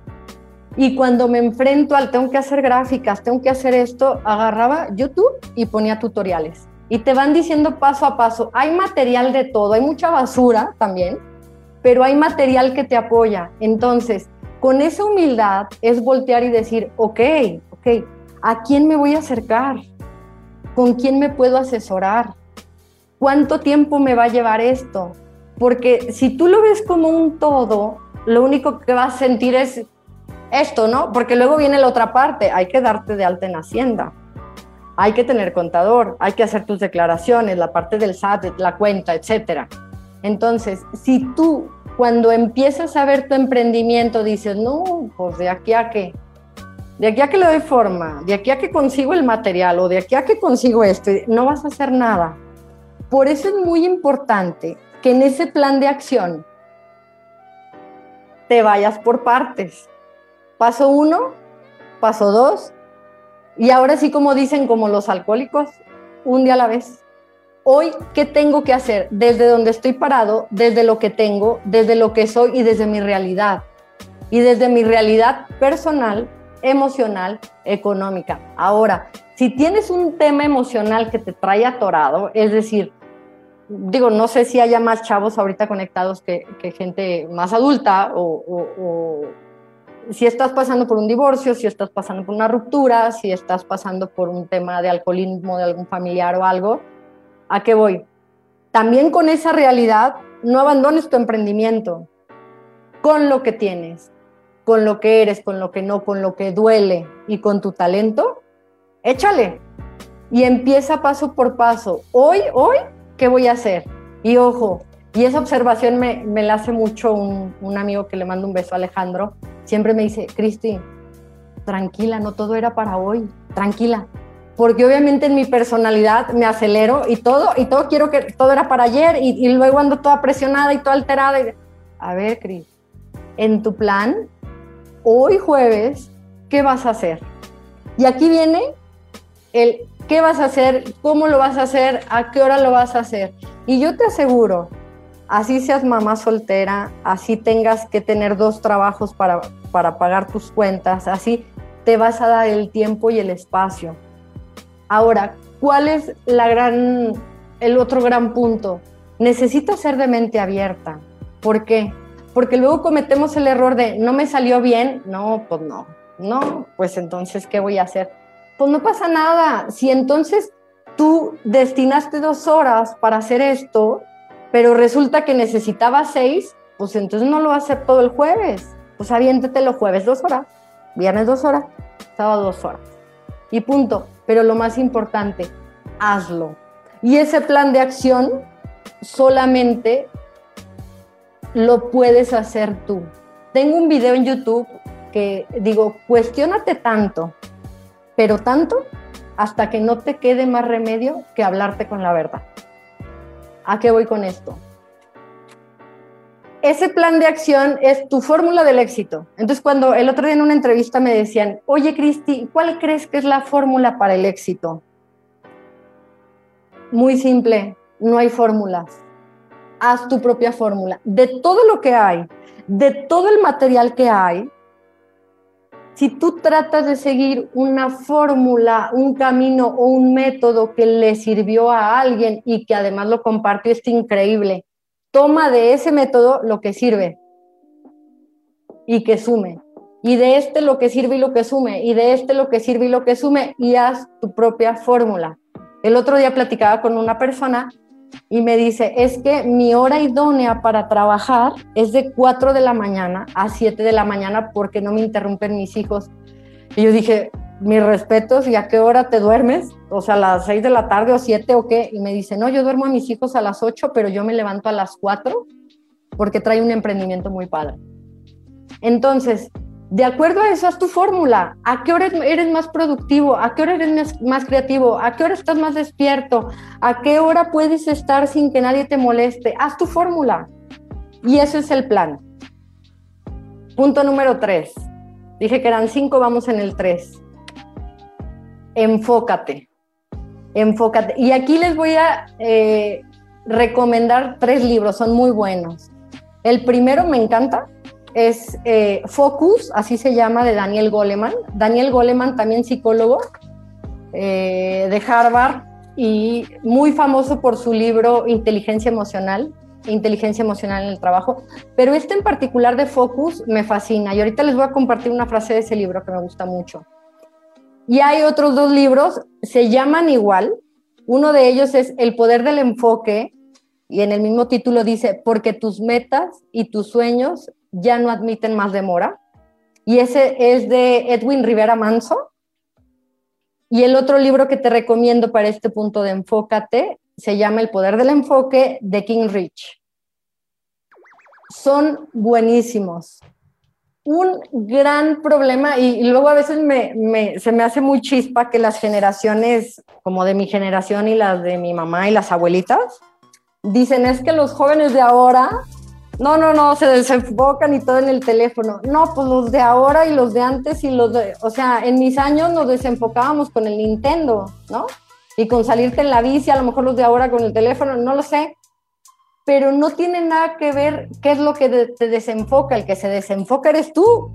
Y cuando me enfrento al tengo que hacer gráficas, tengo que hacer esto, agarraba YouTube y ponía tutoriales. Y te van diciendo paso a paso. Hay material de todo, hay mucha basura también, pero hay material que te apoya. Entonces, con esa humildad es voltear y decir, ok, ok, ¿a quién me voy a acercar? ¿Con quién me puedo asesorar? ¿cuánto tiempo me va a llevar esto? Porque si tú lo ves como un todo, lo único que vas a sentir es esto, ¿no? Porque luego viene la otra parte, hay que darte de alta en Hacienda, hay que tener contador, hay que hacer tus declaraciones, la parte del SAT, la cuenta, etcétera. Entonces, si tú cuando empiezas a ver tu emprendimiento dices, no, pues de aquí a qué, de aquí a que le doy forma, de aquí a que consigo el material o de aquí a que consigo esto, no vas a hacer nada por eso es muy importante que en ese plan de acción te vayas por partes. Paso uno, paso dos, y ahora sí como dicen como los alcohólicos, un día a la vez. Hoy, ¿qué tengo que hacer? Desde donde estoy parado, desde lo que tengo, desde lo que soy y desde mi realidad. Y desde mi realidad personal, emocional, económica. Ahora, si tienes un tema emocional que te trae atorado, es decir, digo, no sé si haya más chavos ahorita conectados que, gente más adulta o, si estás pasando por un divorcio, si estás pasando por una ruptura, si estás pasando por un tema de alcoholismo de algún familiar o algo, ¿a qué voy? También con esa realidad, no abandones tu emprendimiento con lo que tienes, con lo que eres, con lo que no, con lo que duele y con tu talento, échale y empieza paso por paso. Hoy, hoy ¿qué voy a hacer? Y ojo, y esa observación me, la hace mucho un, amigo que le mando un beso, Alejandro, siempre me dice, Cristi, tranquila, no todo era para hoy, tranquila, porque obviamente en mi personalidad me acelero y todo, y todo quiero que todo era para ayer, y, luego ando toda presionada y toda alterada. Y, a ver, Cris, en tu plan, hoy jueves, ¿qué vas a hacer? Y aquí viene el qué vas a hacer, cómo lo vas a hacer, a qué hora lo vas a hacer. Y yo te aseguro, así seas mamá soltera, así tengas que tener dos trabajos para, para pagar tus cuentas, así te vas a dar el tiempo y el espacio. Ahora, ¿cuál es la gran, el otro gran punto? Necesito ser de mente abierta. ¿Por qué? Porque luego cometemos el error de no me salió bien, no, pues no, No, pues entonces, ¿qué voy a hacer? Pues no pasa nada. Si entonces tú destinaste dos horas para hacer esto, pero resulta que necesitaba seis, pues entonces no lo va todo el jueves. Pues aviéntete los jueves dos horas, viernes dos horas, sábado dos horas. Y punto. Pero lo más importante, hazlo. Y ese plan de acción solamente lo puedes hacer tú. Tengo un video en YouTube que digo, cuestionate tanto, pero tanto hasta que no te quede más remedio que hablarte con la verdad. ¿A qué voy con esto? Ese plan de acción es tu fórmula del éxito. Entonces, cuando el otro día en una entrevista me decían, oye, Cristi, ¿cuál crees que es la fórmula para el éxito? Muy simple, no hay fórmulas. Haz tu propia fórmula. De todo lo que hay, de todo el material que hay, si tú tratas de seguir una fórmula, un camino o un método que le sirvió a alguien y que además lo compartió, es increíble. Toma de ese método lo que sirve y que sume. Y de este lo que sirve y lo que sume. Y de este lo que sirve y lo que sume. Y haz tu propia fórmula. El otro día platicaba con una persona y me dice, es que mi hora idónea para trabajar es de 4 de la mañana a 7 de la mañana porque no me interrumpen mis hijos. Y yo dije, mis respetos, ¿y a qué hora te duermes? O sea, a las 6 de la tarde o 7 o qué? Y me dice, no, yo duermo a mis hijos a las 8, pero yo me levanto a las 4 porque trae un emprendimiento muy padre. Entonces, de acuerdo a eso, haz tu fórmula. ¿A qué hora eres más productivo? ¿A qué hora eres más creativo? ¿A qué hora estás más despierto? ¿A qué hora puedes estar sin que nadie te moleste? Haz tu fórmula. Y ese es el plan. Punto número tres. Dije que eran cinco, vamos en el tres. Enfócate. Enfócate. Y aquí les voy a eh, recomendar tres libros, son muy buenos. El primero me encanta, es eh, Focus, así se llama, de Daniel Goleman. Daniel Goleman, también psicólogo eh, de Harvard y muy famoso por su libro Inteligencia Emocional, Inteligencia Emocional en el Trabajo. Pero este en particular de Focus me fascina y ahorita les voy a compartir una frase de ese libro que me gusta mucho. Y hay otros dos libros, se llaman igual. Uno de ellos es El poder del enfoque y en el mismo título dice, porque tus metas y tus sueños ya no admiten más demora. Y ese es de Edwin Rivera Manso. Y el otro libro que te recomiendo para este punto de enfócate se llama El poder del enfoque de King Rich. Son buenísimos. Un gran problema, y, luego a veces se me hace muy chispa que las generaciones, como de mi generación y las de mi mamá y las abuelitas, dicen es que los jóvenes de ahora no, no, no, se desenfocan y todo en el teléfono. No, pues los de ahora y los de antes y los de, o sea, en mis años nos desenfocábamos con el Nintendo, ¿no? Y con salirte en la bici, a lo mejor los de ahora con el teléfono, no lo sé. Pero no tiene nada que ver qué es lo que te desenfoca. El que se desenfoca eres tú.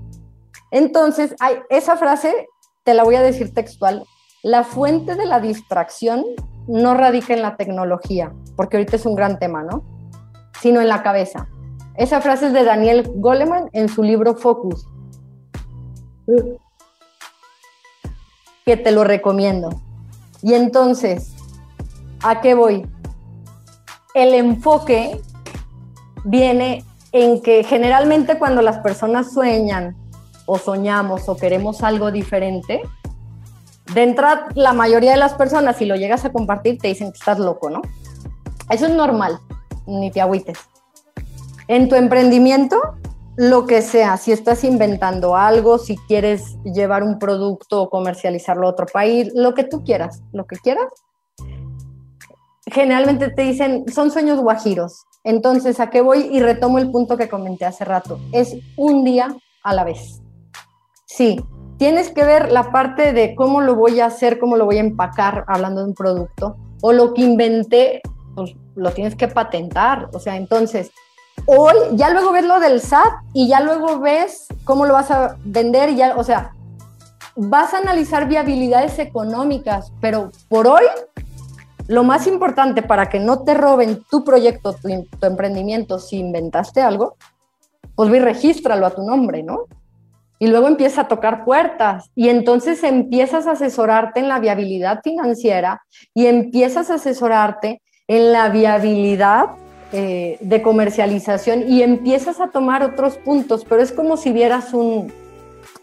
Entonces, hay, esa frase te la voy a decir textual. La fuente de la distracción no radica en la tecnología, porque ahorita es un gran tema, ¿no? Sino en la cabeza. Esa frase es de Daniel Goleman en su libro Focus, que te lo recomiendo. Y entonces, ¿a qué voy? El enfoque viene en que generalmente cuando las personas sueñan o soñamos o queremos algo diferente, de entrada la mayoría de las personas, si lo llegas a compartir, te dicen que estás loco, ¿no? Eso es normal, ni te agüites. En tu emprendimiento, lo que sea, si estás inventando algo, si quieres llevar un producto o comercializarlo a otro país, lo que tú quieras, lo que quieras, generalmente te dicen, son sueños guajiros. Entonces, ¿a qué voy? Y retomo el punto que comenté hace rato. Es un día a la vez. Sí, tienes que ver la parte de cómo lo voy a hacer, cómo lo voy a empacar hablando de un producto, o lo que inventé, pues lo tienes que patentar. O sea, entonces, hoy ya luego ves lo del SAT y ya luego ves cómo lo vas a vender y ya, o sea, vas a analizar viabilidades económicas, pero por hoy lo más importante para que no te roben tu proyecto, tu, emprendimiento, si inventaste algo, pues ve y regístralo a tu nombre, ¿no? y luego empieza a tocar puertas y entonces empiezas a asesorarte en la viabilidad financiera y empiezas a asesorarte en la viabilidad eh, de comercialización y empiezas a tomar otros puntos, pero es como si vieras un,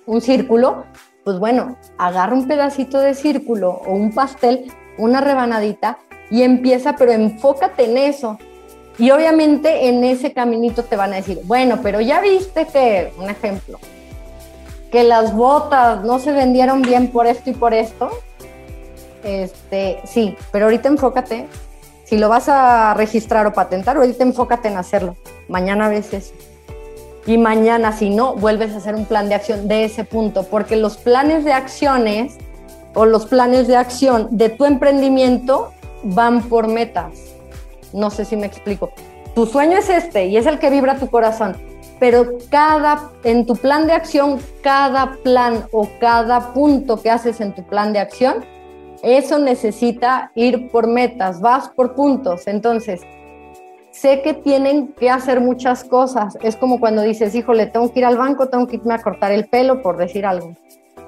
un círculo, pues bueno, agarra un pedacito de círculo o un pastel, una rebanadita y empieza, pero enfócate en eso. Y obviamente en ese caminito te van a decir, bueno, pero ya viste que, un ejemplo, que las botas no se vendieron bien por esto y por esto, este, sí, pero ahorita enfócate, si lo vas a registrar o patentar, ahorita enfócate en hacerlo. Mañana ves eso. Y mañana, si no, vuelves a hacer un plan de acción de ese punto, porque los planes de acciones o los planes de acción de tu emprendimiento van por metas. No sé si me explico. Tu sueño es este y es el que vibra tu corazón pero cada, en tu plan de acción, cada plan o cada punto que haces en tu plan de acción, eso necesita ir por metas, vas por puntos. Entonces, sé que tienen que hacer muchas cosas. Es como cuando dices, híjole, tengo que ir al banco, tengo que irme a cortar el pelo, por decir algo.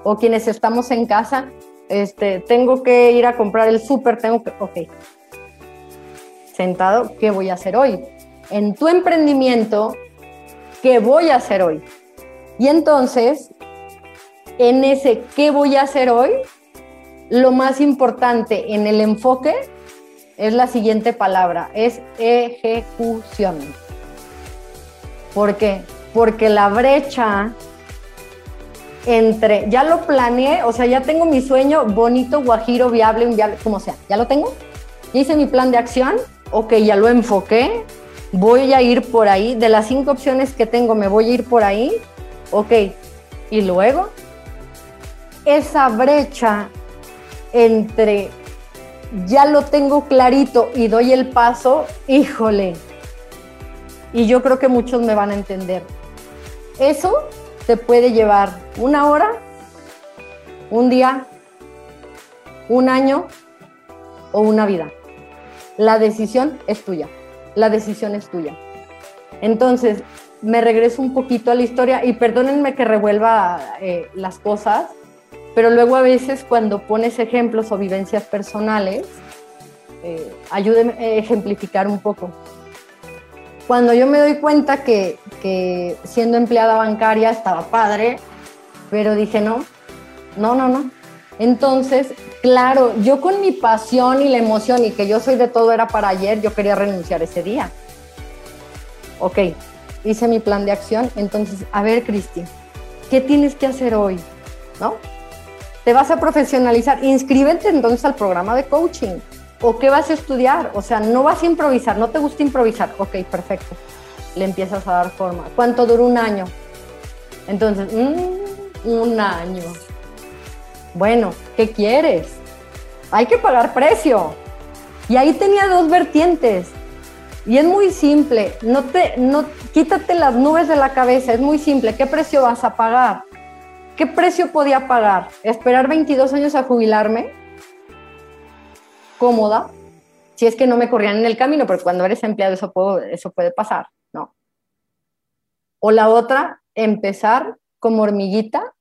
O quienes estamos en casa, este, tengo que ir a comprar el súper, tengo que, ok. Sentado, ¿qué voy a hacer hoy? En tu emprendimiento ¿qué voy a hacer hoy? Y entonces, en ese ¿qué voy a hacer hoy? Lo más importante en el enfoque es la siguiente palabra, es ejecución. ¿Por qué? Porque la brecha entre, ya lo planeé, o sea, ya tengo mi sueño bonito, guajiro, viable, viable, como sea, ya lo tengo. hice mi plan de acción, ok, ya lo enfoqué, voy a ir por ahí, de las cinco opciones que tengo, me voy a ir por ahí, ok, y luego esa brecha entre ya lo tengo clarito y doy el paso, híjole, y yo creo que muchos me van a entender. Eso te puede llevar una hora, un día, un año o una vida. La decisión es tuya la decisión es tuya. Entonces, me regreso un poquito a la historia y perdónenme que revuelva eh, las cosas, pero luego a veces cuando pones ejemplos o vivencias personales, eh, ayúdenme a ejemplificar un poco. Cuando yo me doy cuenta que, que siendo empleada bancaria estaba padre, pero dije no, no, no, no. Entonces Claro, yo con mi pasión y la emoción y que yo soy de todo era para ayer, yo quería renunciar ese día. Ok, hice mi plan de acción, entonces, a ver, Cristi, ¿qué tienes que hacer hoy? ¿No? Te vas a profesionalizar, inscríbete entonces al programa de coaching. ¿O qué vas a estudiar? O sea, no vas a improvisar, no te gusta improvisar. Ok, perfecto. Le empiezas a dar forma. ¿Cuánto dura un año? Entonces, mm, un año. Bueno, ¿qué quieres? Hay que pagar precio. Y ahí tenía dos vertientes. Y es muy simple, no te, no, quítate las nubes de la cabeza, es muy simple. ¿Qué precio vas a pagar? ¿Qué precio podía pagar? ¿Esperar 22 años a jubilarme? ¿Cómoda? Si es que no me corrían en el camino, porque cuando eres empleado eso, eso puede pasar, ¿no? O la otra, empezar como hormiguita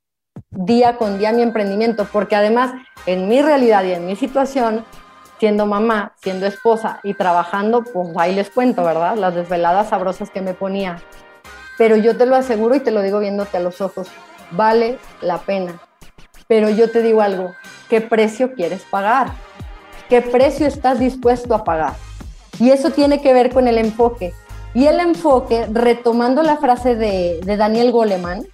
día con día mi emprendimiento, porque además en mi realidad y en mi situación, siendo mamá, siendo esposa y trabajando, pues ahí les cuento, ¿verdad? Las desveladas sabrosas que me ponía. Pero yo te lo aseguro y te lo digo viéndote a los ojos, vale la pena. Pero yo te digo algo, ¿qué precio quieres pagar? ¿Qué precio estás dispuesto a pagar? Y eso tiene que ver con el enfoque. Y el enfoque, retomando la frase de, Daniel Goleman,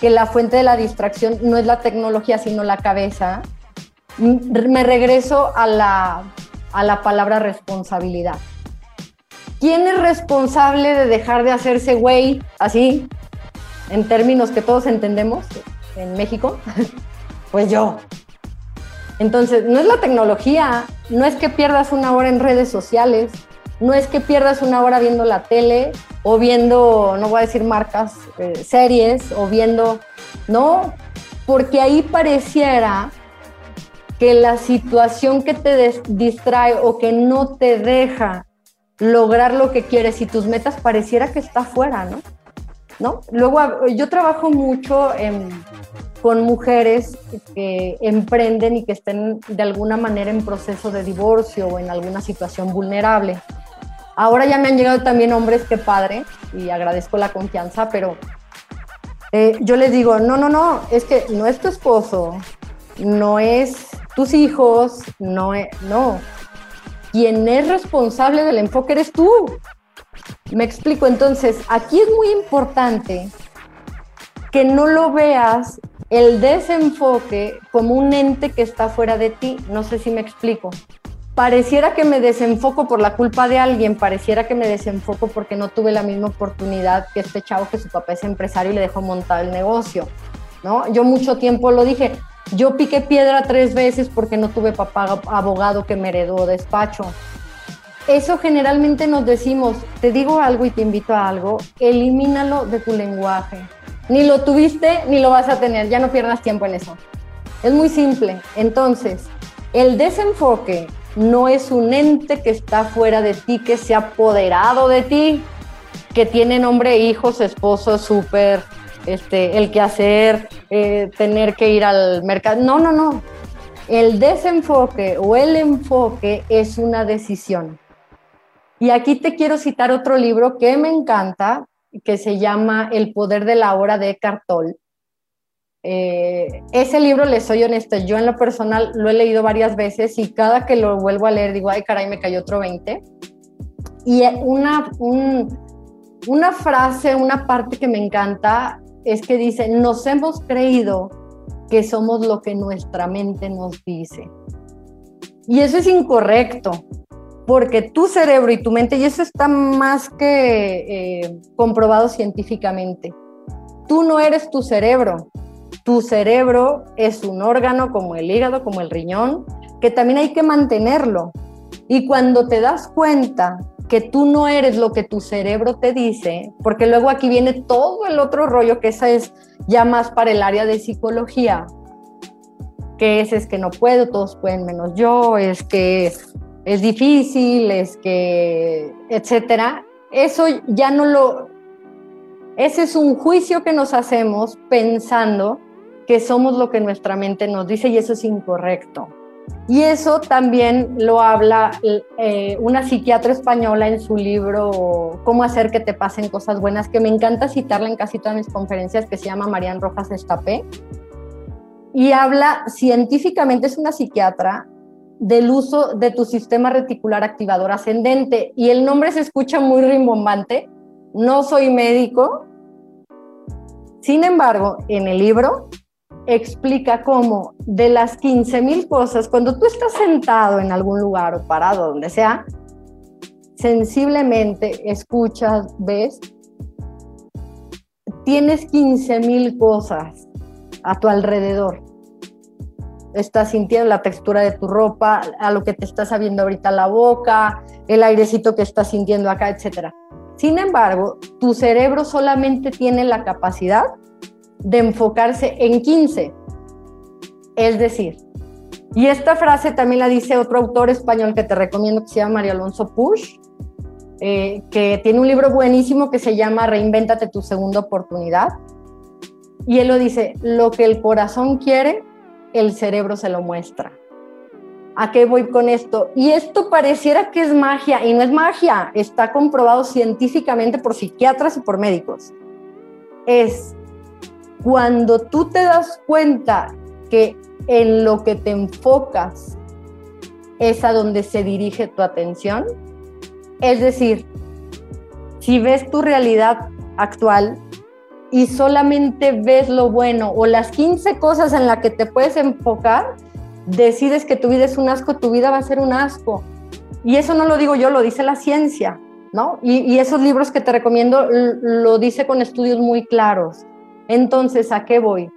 que la fuente de la distracción no es la tecnología, sino la cabeza, me regreso a la, a la palabra responsabilidad. ¿Quién es responsable de dejar de hacerse güey así, en términos que todos entendemos en México? pues yo. Entonces, no es la tecnología, no es que pierdas una hora en redes sociales, no es que pierdas una hora viendo la tele o viendo, no voy a decir marcas, eh, series o viendo, no, porque ahí pareciera que la situación que te distrae o que no te deja lograr lo que quieres y tus metas pareciera que está fuera, ¿no? ¿No? Luego yo trabajo mucho con mujeres que emprenden y que estén de alguna manera en proceso de divorcio o en alguna situación vulnerable. Ahora ya me han llegado también hombres, que padre, y agradezco la confianza, pero eh, yo les digo, no, no, no, es que no es tu esposo, no es tus hijos, no es, no. Quien es responsable del enfoque eres tú. Me explico, entonces, aquí es muy importante que no lo veas el desenfoque como un ente que está fuera de ti. No sé si me explico pareciera que me desenfoco por la culpa de alguien, pareciera que me desenfoco porque no tuve la misma oportunidad que este chavo que su papá es empresario y le dejó montar el negocio, ¿no? Yo mucho tiempo lo dije, yo piqué piedra tres veces porque no tuve papá abogado que me heredó despacho. Eso generalmente nos decimos, te digo algo y te invito a algo, elimínalo de tu lenguaje. Ni lo tuviste ni lo vas a tener, ya no pierdas tiempo en eso. Es muy simple. Entonces, el desenfoque no es un ente que está fuera de ti, que se ha apoderado de ti, que tiene nombre, hijos, esposo, súper, este, el que hacer, eh, tener que ir al mercado. No, no, no. El desenfoque o el enfoque es una decisión. Y aquí te quiero citar otro libro que me encanta, que se llama El poder de la hora de Cartol. Eh, ese libro, les soy honesta, yo en lo personal lo he leído varias veces y cada que lo vuelvo a leer digo, ay caray, me cayó otro 20. Y una, una frase, una parte que me encanta es que dice, nos hemos creído que somos lo que nuestra mente nos dice. Y eso es incorrecto, porque tu cerebro y tu mente, y eso está más que eh, comprobado científicamente, tú no eres tu cerebro, tu cerebro es un órgano como el hígado, como el riñón, que también hay que mantenerlo. Y cuando te das cuenta que tú no eres lo que tu cerebro te dice, porque luego aquí viene todo el otro rollo, que esa es ya más para el área de psicología, que es, es que no puedo, todos pueden menos yo, es que es difícil, es que, etcétera. Eso ya no lo, ese es un juicio que nos hacemos pensando que somos lo que nuestra mente nos dice y eso es incorrecto. Y eso también lo habla eh, una psiquiatra española en su libro Cómo hacer que te pasen cosas buenas, que me encanta citarla en casi todas mis conferencias, que se llama Marian Rojas Estapé. Y habla científicamente, es una psiquiatra, del uso de tu sistema reticular activador ascendente. Y el nombre se escucha muy rimbombante. No soy médico. Sin embargo, en el libro explica cómo de las 15 mil cosas, cuando tú estás sentado en algún lugar o parado, donde sea, sensiblemente escuchas, ves, tienes 15 mil cosas a tu alrededor. Estás sintiendo la textura de tu ropa, a lo que te está sabiendo ahorita la boca, el airecito que estás sintiendo acá, etc. Sin embargo, tu cerebro solamente tiene la capacidad de enfocarse en 15. Es decir, y esta frase también la dice otro autor español que te recomiendo que se llama Mario Alonso Push, eh, que tiene un libro buenísimo que se llama Reinvéntate tu segunda oportunidad. Y él lo dice, lo que el corazón quiere, el cerebro se lo muestra. ¿A qué voy con esto? Y esto pareciera que es magia, y no es magia, está comprobado científicamente por psiquiatras y por médicos. Es cuando tú te das cuenta que en lo que te enfocas es a donde se dirige tu atención, es decir, si ves tu realidad actual y solamente ves lo bueno o las 15 cosas en las que te puedes enfocar, decides que tu vida es un asco, tu vida va a ser un asco. Y eso no lo digo yo, lo dice la ciencia, ¿no? Y, y esos libros que te recomiendo lo dice con estudios muy claros. Entonces, ¿a qué voy?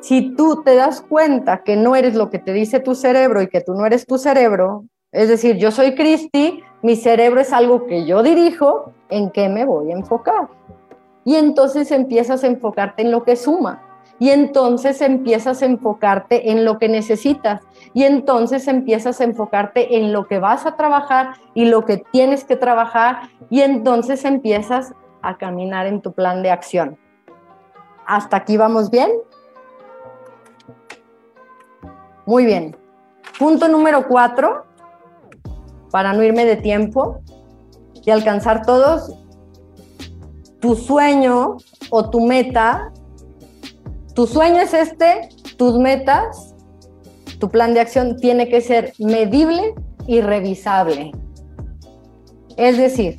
Si tú te das cuenta que no eres lo que te dice tu cerebro y que tú no eres tu cerebro, es decir, yo soy Cristi, mi cerebro es algo que yo dirijo, ¿en qué me voy a enfocar? Y entonces empiezas a enfocarte en lo que suma. Y entonces empiezas a enfocarte en lo que necesitas. Y entonces empiezas a enfocarte en lo que vas a trabajar y lo que tienes que trabajar. Y entonces empiezas a caminar en tu plan de acción. ¿Hasta aquí vamos bien? Muy bien. Punto número cuatro, para no irme de tiempo y alcanzar todos, tu sueño o tu meta, tu sueño es este, tus metas, tu plan de acción tiene que ser medible y revisable. Es decir,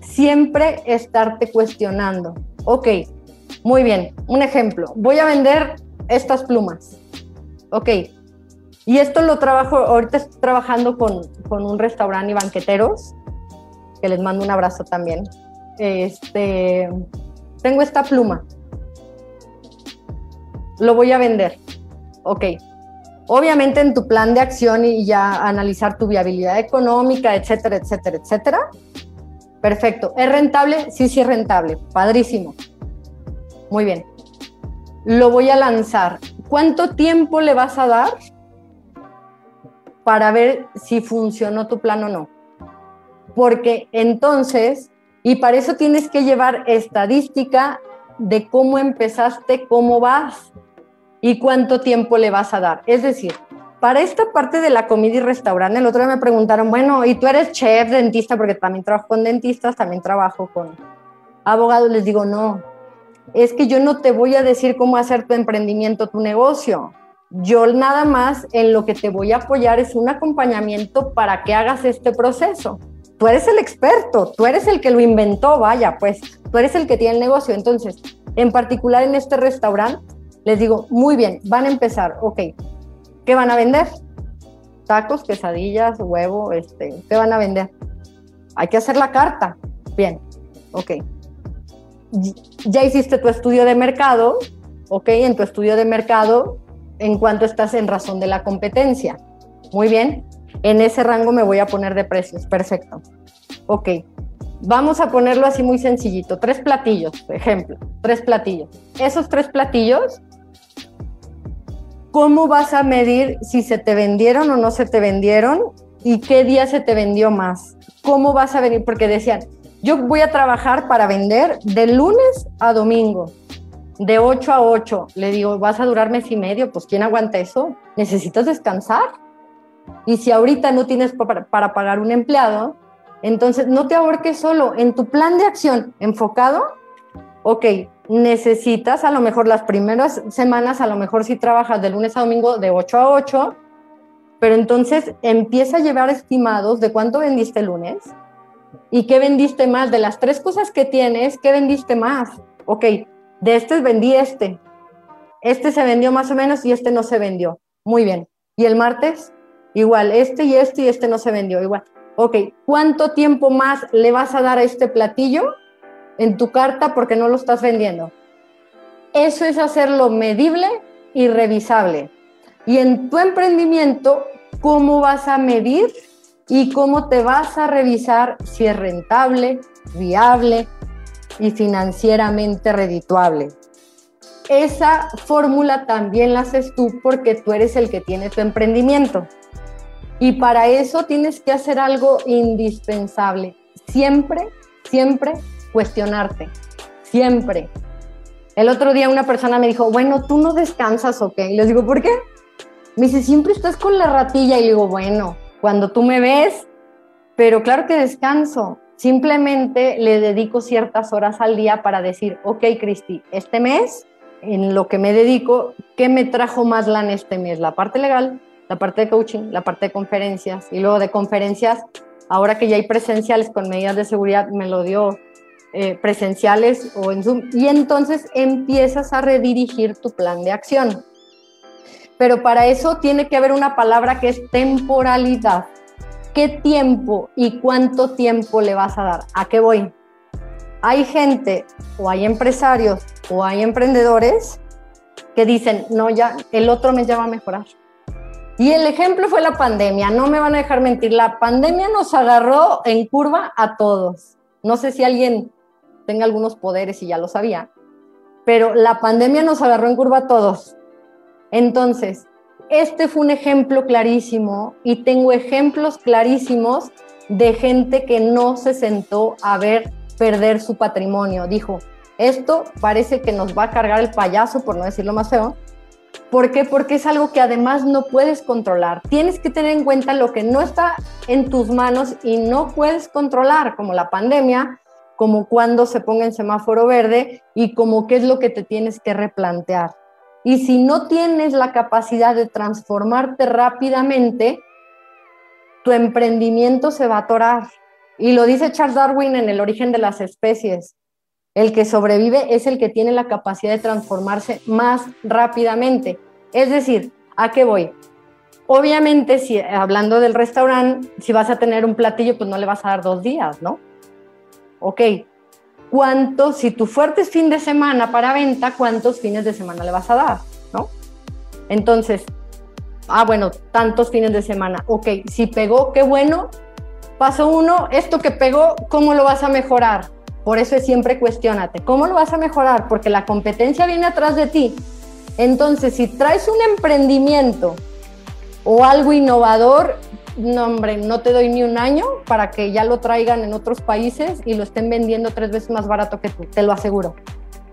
siempre estarte cuestionando. Ok, muy bien, un ejemplo, voy a vender estas plumas. Ok, y esto lo trabajo, ahorita estoy trabajando con, con un restaurante y banqueteros, que les mando un abrazo también. Este, tengo esta pluma, lo voy a vender. Ok, obviamente en tu plan de acción y ya analizar tu viabilidad económica, etcétera, etcétera, etcétera. Perfecto. ¿Es rentable? Sí, sí es rentable. Padrísimo. Muy bien. Lo voy a lanzar. ¿Cuánto tiempo le vas a dar para ver si funcionó tu plan o no? Porque entonces, y para eso tienes que llevar estadística de cómo empezaste, cómo vas y cuánto tiempo le vas a dar. Es decir, para esta parte de la comida y restaurante, el otro día me preguntaron, bueno, ¿y tú eres chef, dentista? Porque también trabajo con dentistas, también trabajo con abogados. Les digo, no, es que yo no te voy a decir cómo hacer tu emprendimiento, tu negocio. Yo nada más en lo que te voy a apoyar es un acompañamiento para que hagas este proceso. Tú eres el experto, tú eres el que lo inventó, vaya, pues tú eres el que tiene el negocio. Entonces, en particular en este restaurante, les digo, muy bien, van a empezar, ok, ¿qué van a vender? Tacos, quesadillas, huevo, este, ¿qué van a vender? Hay que hacer la carta. Bien, ok. Ya hiciste tu estudio de mercado, ok, en tu estudio de mercado, ¿en cuánto estás en razón de la competencia? Muy bien, en ese rango me voy a poner de precios, perfecto. Ok, vamos a ponerlo así muy sencillito, tres platillos, ejemplo, tres platillos. Esos tres platillos ¿cómo vas a medir si se te vendieron o no se te vendieron y qué día se te vendió más? ¿Cómo vas a venir? Porque decían, yo voy a trabajar para vender de lunes a domingo, de 8 a 8. Le digo, vas a durar mes y medio, pues ¿quién aguanta eso? Necesitas descansar. Y si ahorita no tienes para, pagar un empleado, entonces no te ahorques solo en tu plan de acción enfocado. Ok, necesitas a lo mejor las primeras semanas, a lo mejor si trabajas de lunes a domingo de 8 a 8, pero entonces empieza a llevar estimados de cuánto vendiste el lunes y qué vendiste más. De las tres cosas que tienes, ¿qué vendiste más? Ok, de este vendí este. Este se vendió más o menos y este no se vendió. Muy bien. ¿Y el martes? Igual, este y este y este no se vendió. Igual. Ok, ¿cuánto tiempo más le vas a dar a este platillo en tu carta porque no lo estás vendiendo. Eso es hacerlo medible y revisable. Y en tu emprendimiento, ¿cómo vas a medir y cómo te vas a revisar si es rentable, viable y financieramente redituable? Esa fórmula también la haces tú porque tú eres el que tiene tu emprendimiento. Y para eso tienes que hacer algo indispensable. Siempre, siempre cuestionarte, siempre. El otro día una persona me dijo, bueno, tú no descansas, ¿ok? Y les digo, ¿por qué? Me dice, siempre estás con la ratilla. Y le digo, bueno, cuando tú me ves, pero claro que descanso. Simplemente le dedico ciertas horas al día para decir, ok, Cristi, este mes, en lo que me dedico, ¿qué me trajo más lana este mes? La parte legal, la parte de coaching, la parte de conferencias. Y luego de conferencias, ahora que ya hay presenciales con medidas de seguridad, me lo dio eh, presenciales o en Zoom, y entonces empiezas a redirigir tu plan de acción. Pero para eso tiene que haber una palabra que es temporalidad. ¿Qué tiempo y cuánto tiempo le vas a dar? ¿A qué voy? Hay gente o hay empresarios o hay emprendedores que dicen, no, ya el otro mes ya va a mejorar. Y el ejemplo fue la pandemia, no me van a dejar mentir, la pandemia nos agarró en curva a todos. No sé si alguien tenga algunos poderes y ya lo sabía, pero la pandemia nos agarró en curva a todos. Entonces, este fue un ejemplo clarísimo y tengo ejemplos clarísimos de gente que no se sentó a ver perder su patrimonio. Dijo, esto parece que nos va a cargar el payaso, por no decirlo más feo. ¿Por qué? Porque es algo que además no puedes controlar. Tienes que tener en cuenta lo que no está en tus manos y no puedes controlar, como la pandemia, como cuando se ponga en semáforo verde y como qué es lo que te tienes que replantear. Y si no tienes la capacidad de transformarte rápidamente, tu emprendimiento se va a atorar. Y lo dice Charles Darwin en El origen de las especies. El que sobrevive es el que tiene la capacidad de transformarse más rápidamente. Es decir, ¿a qué voy? Obviamente, si hablando del restaurante, si vas a tener un platillo, pues no le vas a dar dos días, ¿no? Ok, ¿cuánto, si tu fuerte es fin de semana para venta, cuántos fines de semana le vas a dar, ¿no? Entonces, ah, bueno, tantos fines de semana. Ok, si pegó, qué bueno. Paso uno, esto que pegó, ¿cómo lo vas a mejorar? Por eso es siempre cuestionate, ¿cómo lo vas a mejorar? Porque la competencia viene atrás de ti. Entonces, si traes un emprendimiento o algo innovador, no, no te doy ni un año para que ya lo traigan en otros países y lo estén vendiendo tres veces más barato que tú, te lo aseguro.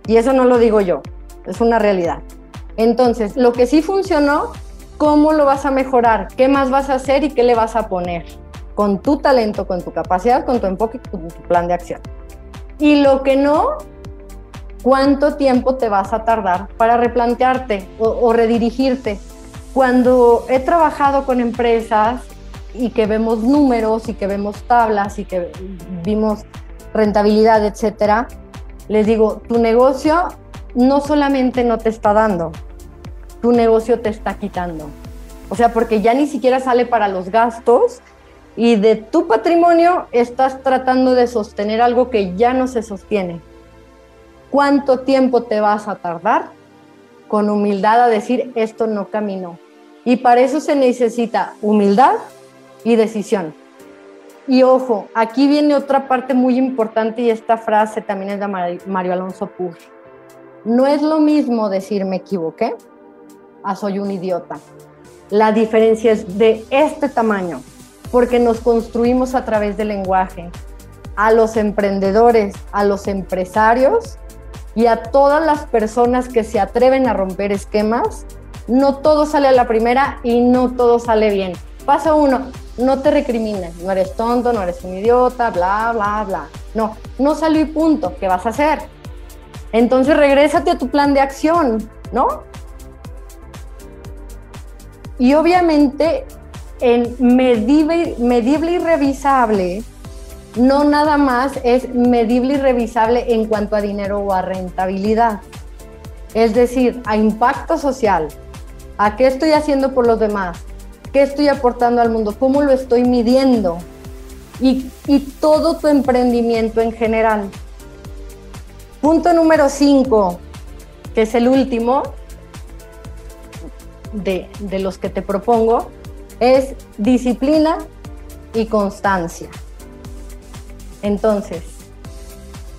Y eso no lo digo yo, es una realidad. Entonces, lo que sí funcionó, ¿cómo lo vas a mejorar? ¿Qué más vas a hacer y qué le vas a poner? Con tu talento, con tu capacidad, con tu enfoque, con tu plan de acción. Y lo que no, ¿cuánto tiempo te vas a tardar para replantearte o, redirigirte? Cuando he trabajado con empresas y que vemos números y que vemos tablas y que vimos rentabilidad, etcétera, les digo, tu negocio no solamente no te está dando, tu negocio te está quitando. O sea, porque ya ni siquiera sale para los gastos y de tu patrimonio estás tratando de sostener algo que ya no se sostiene. ¿Cuánto tiempo te vas a tardar con humildad a decir esto no caminó? Y para eso se necesita humildad, y decisión. Y ojo, aquí viene otra parte muy importante y esta frase también es de Mario Alonso Puig. No es lo mismo decir me equivoqué a soy un idiota. La diferencia es de este tamaño, porque nos construimos a través del lenguaje. A los emprendedores, a los empresarios y a todas las personas que se atreven a romper esquemas, no todo sale a la primera y no todo sale bien. Paso uno, no te recrimines, no eres tonto, no eres un idiota, bla, bla, bla. No, no salió y punto, ¿qué vas a hacer? Entonces regrésate a tu plan de acción, ¿no? Y obviamente en medible, medible y revisable, no nada más es medible y revisable en cuanto a dinero o a rentabilidad. Es decir, a impacto social, a qué estoy haciendo por los demás, ¿Qué estoy aportando al mundo? ¿Cómo lo estoy midiendo? Y, todo tu emprendimiento en general. Punto número 5, que es el último de, de los que te propongo, es disciplina y constancia. Entonces,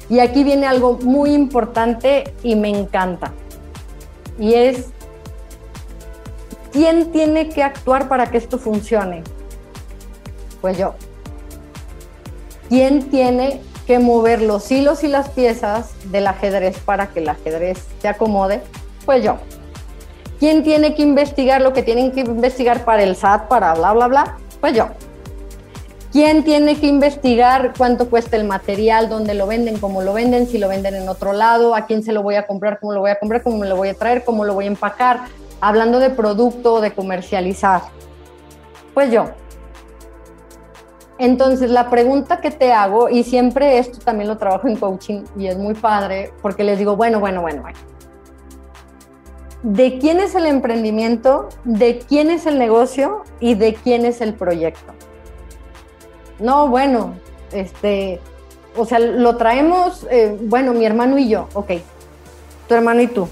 y aquí viene algo muy importante y me encanta. Y es ¿Quién tiene que actuar para que esto funcione? Pues yo. ¿Quién tiene que mover los hilos y las piezas del ajedrez para que el ajedrez se acomode? Pues yo. ¿Quién tiene que investigar lo que tienen que investigar para el SAT, para bla, bla, bla? Pues yo. ¿Quién tiene que investigar cuánto cuesta el material, dónde lo venden, cómo lo venden, si lo venden en otro lado, a quién se lo voy a comprar, cómo lo voy a comprar, cómo me lo voy a traer, cómo lo voy a empacar, hablando de producto de comercializar? Pues yo. Entonces, la pregunta que te hago, y siempre esto también lo trabajo en coaching y es muy padre, porque les digo, bueno, bueno, bueno, bueno. ¿De quién es el emprendimiento? ¿De quién es el negocio? ¿Y de quién es el proyecto? No, bueno, este, o sea, lo traemos, eh, bueno, mi hermano y yo, ok, tu hermano y tú.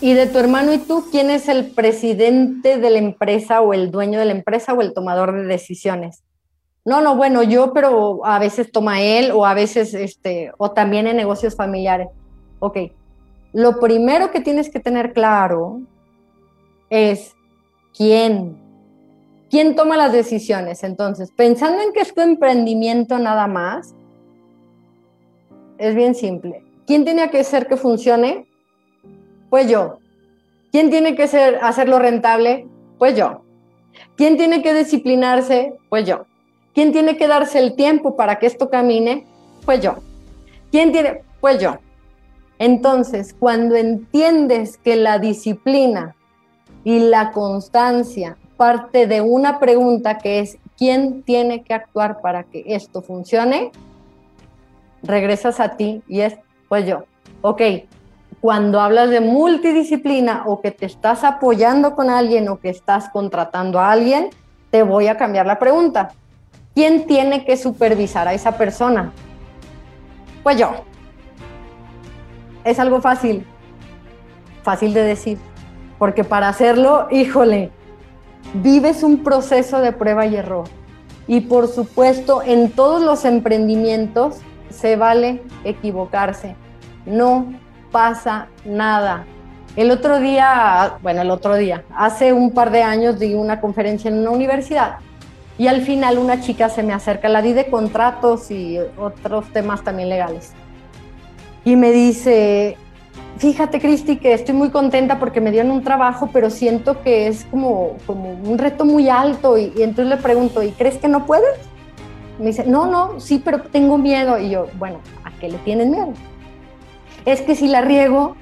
Y de tu hermano y tú, ¿quién es el presidente de la empresa o el dueño de la empresa o el tomador de decisiones? No, no, bueno, yo, pero a veces toma él o a veces, este, o también en negocios familiares. Ok, lo primero que tienes que tener claro es quién, quién toma las decisiones. Entonces, pensando en que es tu emprendimiento nada más, es bien simple. ¿Quién tiene que ser que funcione? Pues yo. ¿Quién tiene que ser, hacerlo rentable? Pues yo. ¿Quién tiene que disciplinarse? Pues yo. ¿Quién tiene que darse el tiempo para que esto camine? Pues yo. ¿Quién tiene? Pues yo. Entonces, cuando entiendes que la disciplina y la constancia parte de una pregunta que es ¿quién tiene que actuar para que esto funcione? Regresas a ti y es pues yo. Ok, cuando hablas de multidisciplina o que te estás apoyando con alguien o que estás contratando a alguien, te voy a cambiar la pregunta. ¿Quién tiene que supervisar a esa persona? Pues yo. Es algo fácil, fácil de decir, porque para hacerlo, híjole, vives un proceso de prueba y error. Y por supuesto, en todos los emprendimientos se vale equivocarse. No pasa nada. El otro día, bueno, el otro día, hace un par de años di una conferencia en una universidad y al final una chica se me acerca, la di de contratos y otros temas también legales. Y me dice, fíjate Cristi que estoy muy contenta porque me dieron un trabajo, pero siento que es como, como un reto muy alto y, y entonces le pregunto, ¿y crees que no puedes? Me dice, no, no, sí, pero tengo miedo. Y yo, bueno, ¿a qué le tienen miedo? Es que si la riego,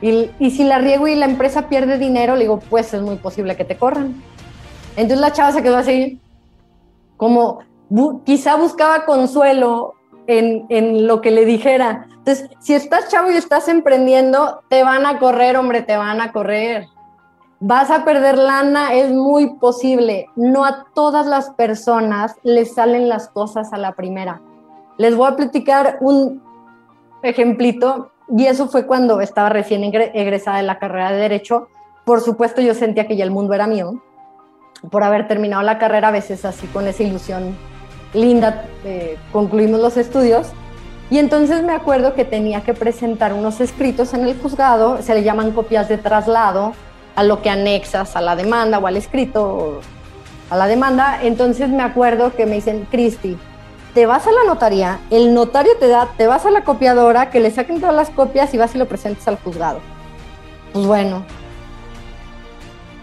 y, si la riego y la empresa pierde dinero, le digo, pues es muy posible que te corran. Entonces la chava se quedó así, como quizá buscaba consuelo en, lo que le dijera. Entonces, si estás chavo y estás emprendiendo, te van a correr, hombre, te van a correr. Vas a perder lana, es muy posible. No a todas las personas les salen las cosas a la primera. Les voy a platicar un ejemplito, y eso fue cuando estaba recién egresada de la carrera de Derecho. Por supuesto, yo sentía que ya el mundo era mío, por haber terminado la carrera, a veces así con esa ilusión linda, eh, concluimos los estudios. Y entonces me acuerdo que tenía que presentar unos escritos en el juzgado, se le llaman copias de traslado, a lo que anexas a la demanda o al escrito a la demanda. Entonces me acuerdo que me dicen, Cristi, te vas a la notaría, el notario te da, te vas a la copiadora, que le saquen todas las copias y vas y lo presentes al juzgado. Pues bueno,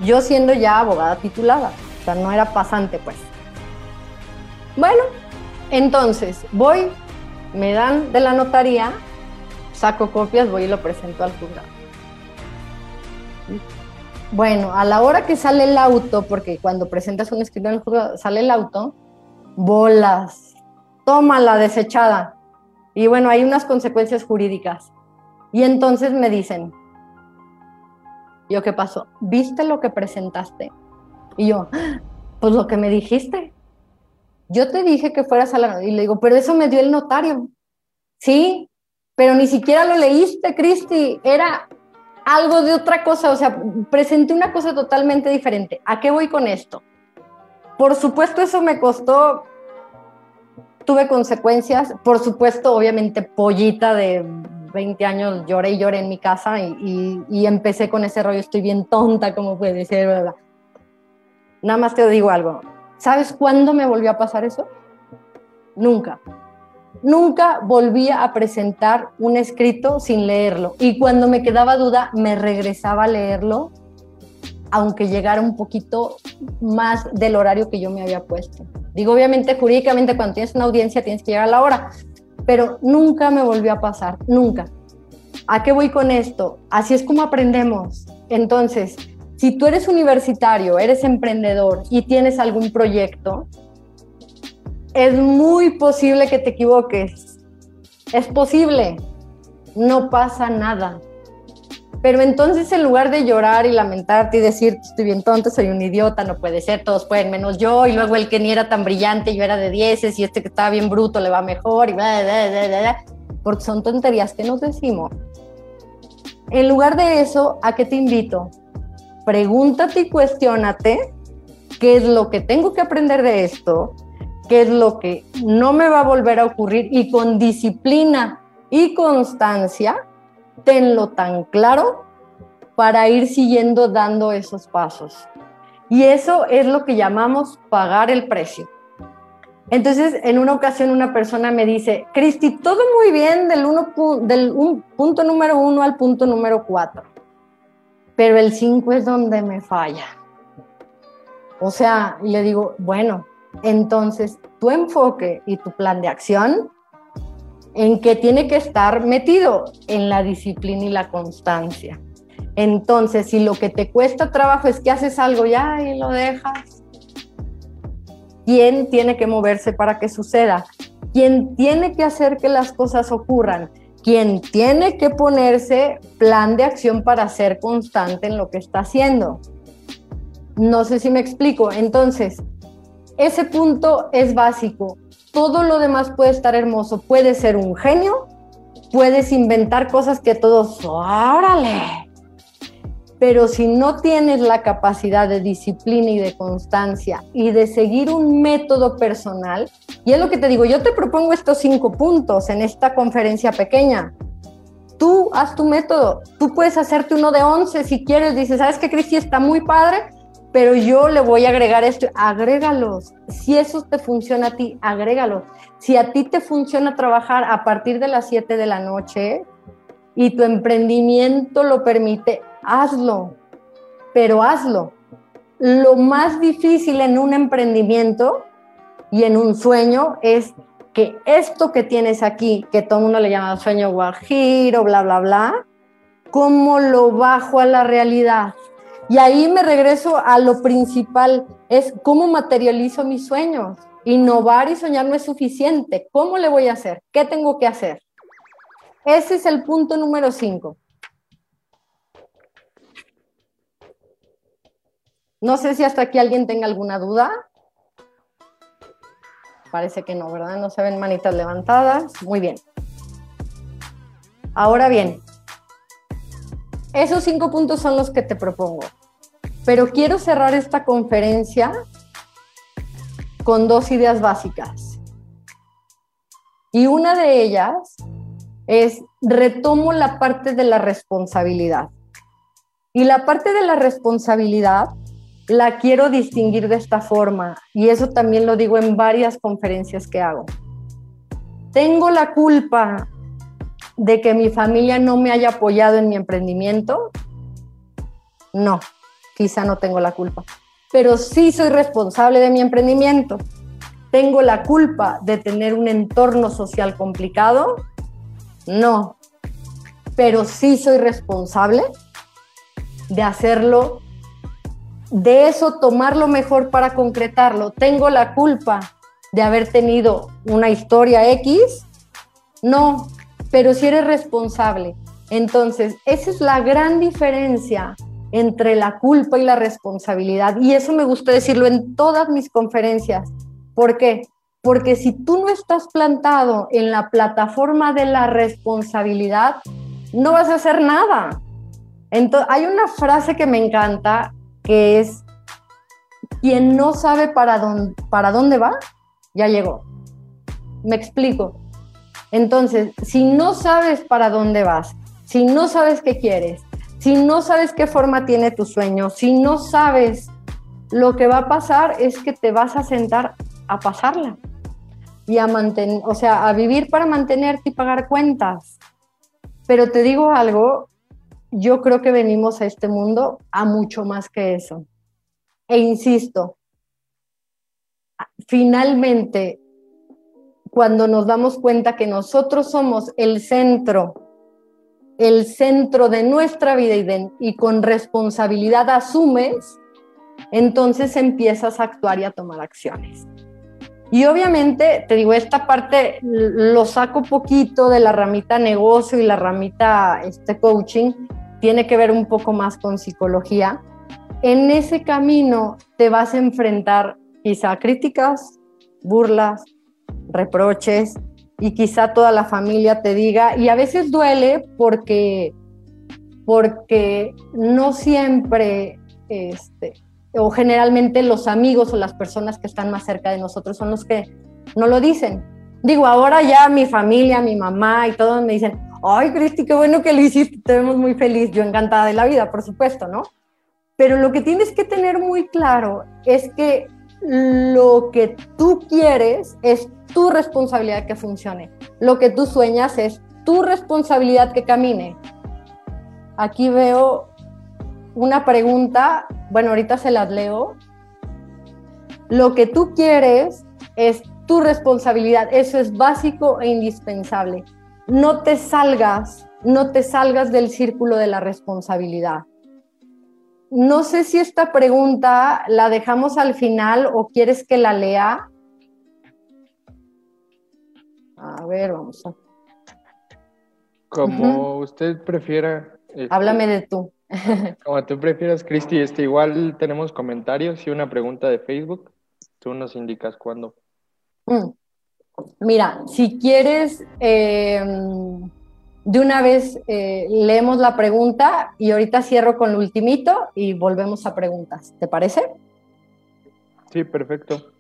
yo siendo ya abogada titulada, o sea, no era pasante pues. Bueno, entonces voy, me dan de la notaría, saco copias, voy y lo presento al juzgado. Bueno, a la hora que sale el auto, porque cuando presentas un escrito en el juzgado, sale el auto, bolas, toma la desechada. Y bueno, hay unas consecuencias jurídicas. Y entonces me dicen, ¿yo qué pasó? ¿Viste lo que presentaste? Y yo, pues lo que me dijiste. Yo te dije que fueras a la... Y le digo, pero eso me dio el notario. Sí, pero ni siquiera lo leíste, Cristi. Era algo de otra cosa, o sea, presenté una cosa totalmente diferente. ¿A qué voy con esto? Por supuesto, eso me costó, tuve consecuencias, por supuesto, obviamente, pollita de 20 años, lloré y lloré en mi casa y, y, empecé con ese rollo, estoy bien tonta, como puede ¿verdad? Nada más te digo algo, ¿sabes cuándo me volvió a pasar eso? Nunca nunca volvía a presentar un escrito sin leerlo. Y cuando me quedaba duda, me regresaba a leerlo, aunque llegara un poquito más del horario que yo me había puesto. Digo, obviamente, jurídicamente, cuando tienes una audiencia, tienes que llegar a la hora, pero nunca me volvió a pasar, nunca. ¿A qué voy con esto? Así es como aprendemos. Entonces, si tú eres universitario, eres emprendedor y tienes algún proyecto, es muy posible que te equivoques. Es posible. No pasa nada. Pero entonces en lugar de llorar y lamentarte y decir, estoy bien tonto, soy un idiota, no puede ser, todos pueden menos yo, y luego el que ni era tan brillante, yo era de dieces, y este que estaba bien bruto le va mejor, y bla, bla, bla, bla, porque son tonterías que nos decimos. En lugar de eso, ¿a qué te invito? Pregúntate y cuestiónate qué es lo que tengo que aprender de esto, qué es lo que no me va a volver a ocurrir y con disciplina y constancia, tenlo tan claro para ir siguiendo dando esos pasos. Y eso es lo que llamamos pagar el precio. Entonces, en una ocasión una persona me dice, Cristi, todo muy bien del, uno, punto número uno al punto número cuatro, pero el cinco es donde me falla. O sea, y le digo, bueno, entonces tu enfoque y tu plan de acción, ¿en qué tiene que estar metido? En la disciplina y la constancia. Entonces, si lo que te cuesta trabajo es que haces algo ya y lo dejas, quién tiene que moverse para que suceda, quién tiene que hacer que las cosas ocurran, quién tiene que ponerse plan de acción para ser constante en lo que está haciendo. No sé si me explico. Entonces, ese punto es básico. Todo lo demás puede estar hermoso. Puede ser un genio, puedes inventar cosas que todos, órale, pero si no tienes la capacidad de disciplina y de constancia y de seguir un método personal, y es lo que te digo, yo te propongo estos cinco puntos en esta conferencia pequeña. Tú haz tu método, tú puedes hacerte uno de once si quieres, dices, ¿sabes qué, Cristi? Está muy padre, pero yo le voy a agregar esto, agrégalos. Si eso te funciona a ti, agrégalos. Si a ti te funciona trabajar a partir de las 7 de la noche y tu emprendimiento lo permite, hazlo, pero hazlo. Lo más difícil en un emprendimiento y en un sueño es que esto que tienes aquí, que todo el mundo le llama sueño guajiro, bla, bla, bla, ¿cómo lo bajo a la realidad? Y ahí me regreso a lo principal, es cómo materializo mis sueños. Innovar y soñar no es suficiente. ¿Cómo le voy a hacer? ¿Qué tengo que hacer? Ese es el punto número cinco. No sé si hasta aquí alguien tenga alguna duda. Parece que no, ¿verdad? No se ven manitas levantadas. Muy bien. Ahora bien, esos cinco puntos son los que te propongo. Pero quiero cerrar esta conferencia con dos ideas básicas. Y una de ellas es retomo la parte de la responsabilidad. Y la parte de la responsabilidad la quiero distinguir de esta forma y eso también lo digo en varias conferencias que hago. ¿Tengo la culpa de que mi familia no me haya apoyado en mi emprendimiento? No, quizá no tengo la culpa, pero sí soy responsable de mi emprendimiento. ¿Tengo la culpa de tener un entorno social complicado? No, pero sí soy responsable de hacerlo de eso tomar lo mejor para concretarlo. ¿Tengo la culpa de haber tenido una historia X? No, pero si eres responsable. Entonces, esa es la gran diferencia entre la culpa y la responsabilidad. Y eso me gusta decirlo en todas mis conferencias. ¿Por qué? Porque si tú no estás plantado en la plataforma de la responsabilidad, no vas a hacer nada. Entonces, hay una frase que me encanta que es quien no sabe para dónde, para dónde va, ya llegó. Me explico. Entonces, si no sabes para dónde vas, si no sabes qué quieres, si no sabes qué forma tiene tu sueño, si no sabes, lo que va a pasar es que te vas a sentar a pasarla y a mantener, o sea, a vivir para mantenerte y pagar cuentas. Pero te digo algo, yo creo que venimos a este mundo a mucho más que eso. E insisto, finalmente, cuando nos damos cuenta que nosotros somos el centro, el centro de nuestra vida y, con responsabilidad asumes, entonces empiezas a actuar y a tomar acciones. Y obviamente, te digo, esta parte lo saco poquito de la ramita negocio y la ramita este, coaching, tiene que ver un poco más con psicología, en ese camino te vas a enfrentar quizá críticas, burlas, reproches y quizá toda la familia te diga, y a veces duele porque, porque no siempre, este, o generalmente los amigos o las personas que están más cerca de nosotros son los que no lo dicen. Digo, ahora ya mi familia, mi mamá y todos me dicen, ay, Cristi, qué bueno que lo hiciste, te vemos muy feliz, yo encantada de la vida, por supuesto, ¿no? Pero lo que tienes que tener muy claro es que lo que tú quieres es tu responsabilidad que funcione. Lo que tú sueñas es tu responsabilidad que camine. Aquí veo una pregunta, bueno, ahorita se las leo. Lo que tú quieres es tu responsabilidad, eso es básico e indispensable. No te salgas, no te salgas del círculo de la responsabilidad. No sé si esta pregunta la dejamos al final o quieres que la lea. A ver, vamos a. Como usted prefiera. Este, Háblame de tú. como tú prefieras, Cristi, este, igual tenemos comentarios y una pregunta de Facebook. Tú nos indicas cuándo. Mm. Mira, si quieres, eh, de una vez eh, leemos la pregunta y ahorita cierro con lo ultimito y volvemos a preguntas. ¿Te parece? Sí, perfecto.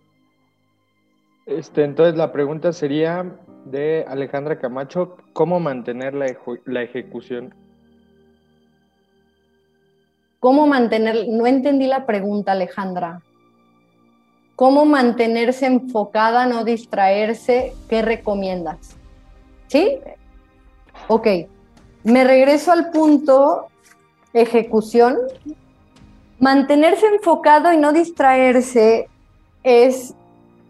Este, entonces la pregunta sería de Alejandra Camacho, ¿cómo mantener la, la ejecución? ¿Cómo mantener? No entendí la pregunta, Alejandra. ¿Cómo mantenerse enfocada, no distraerse? ¿Qué recomiendas? ¿Sí? Ok, me regreso al punto ejecución. Mantenerse enfocado y no distraerse es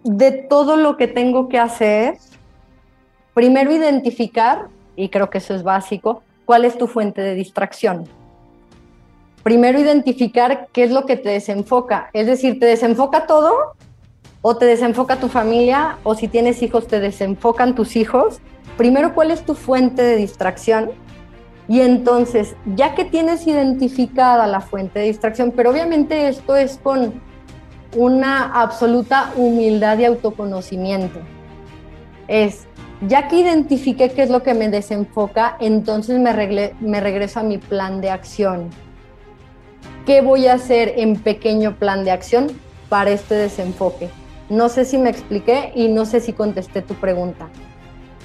de todo lo que tengo que hacer. Primero identificar, y creo que eso es básico, cuál es tu fuente de distracción. Primero identificar qué es lo que te desenfoca. Es decir, ¿te desenfoca todo? ¿O te desenfoca tu familia? ¿O si tienes hijos, te desenfocan tus hijos? primero cuál es tu fuente de distracción y entonces, ya que tienes identificada la fuente de distracción, pero obviamente esto es con una absoluta humildad y autoconocimiento, es, ya que identifiqué qué es lo que me desenfoca, entonces me, me regreso a mi plan de acción. ¿Qué voy a hacer en pequeño plan de acción para este desenfoque? No sé si me expliqué y no sé si contesté tu pregunta.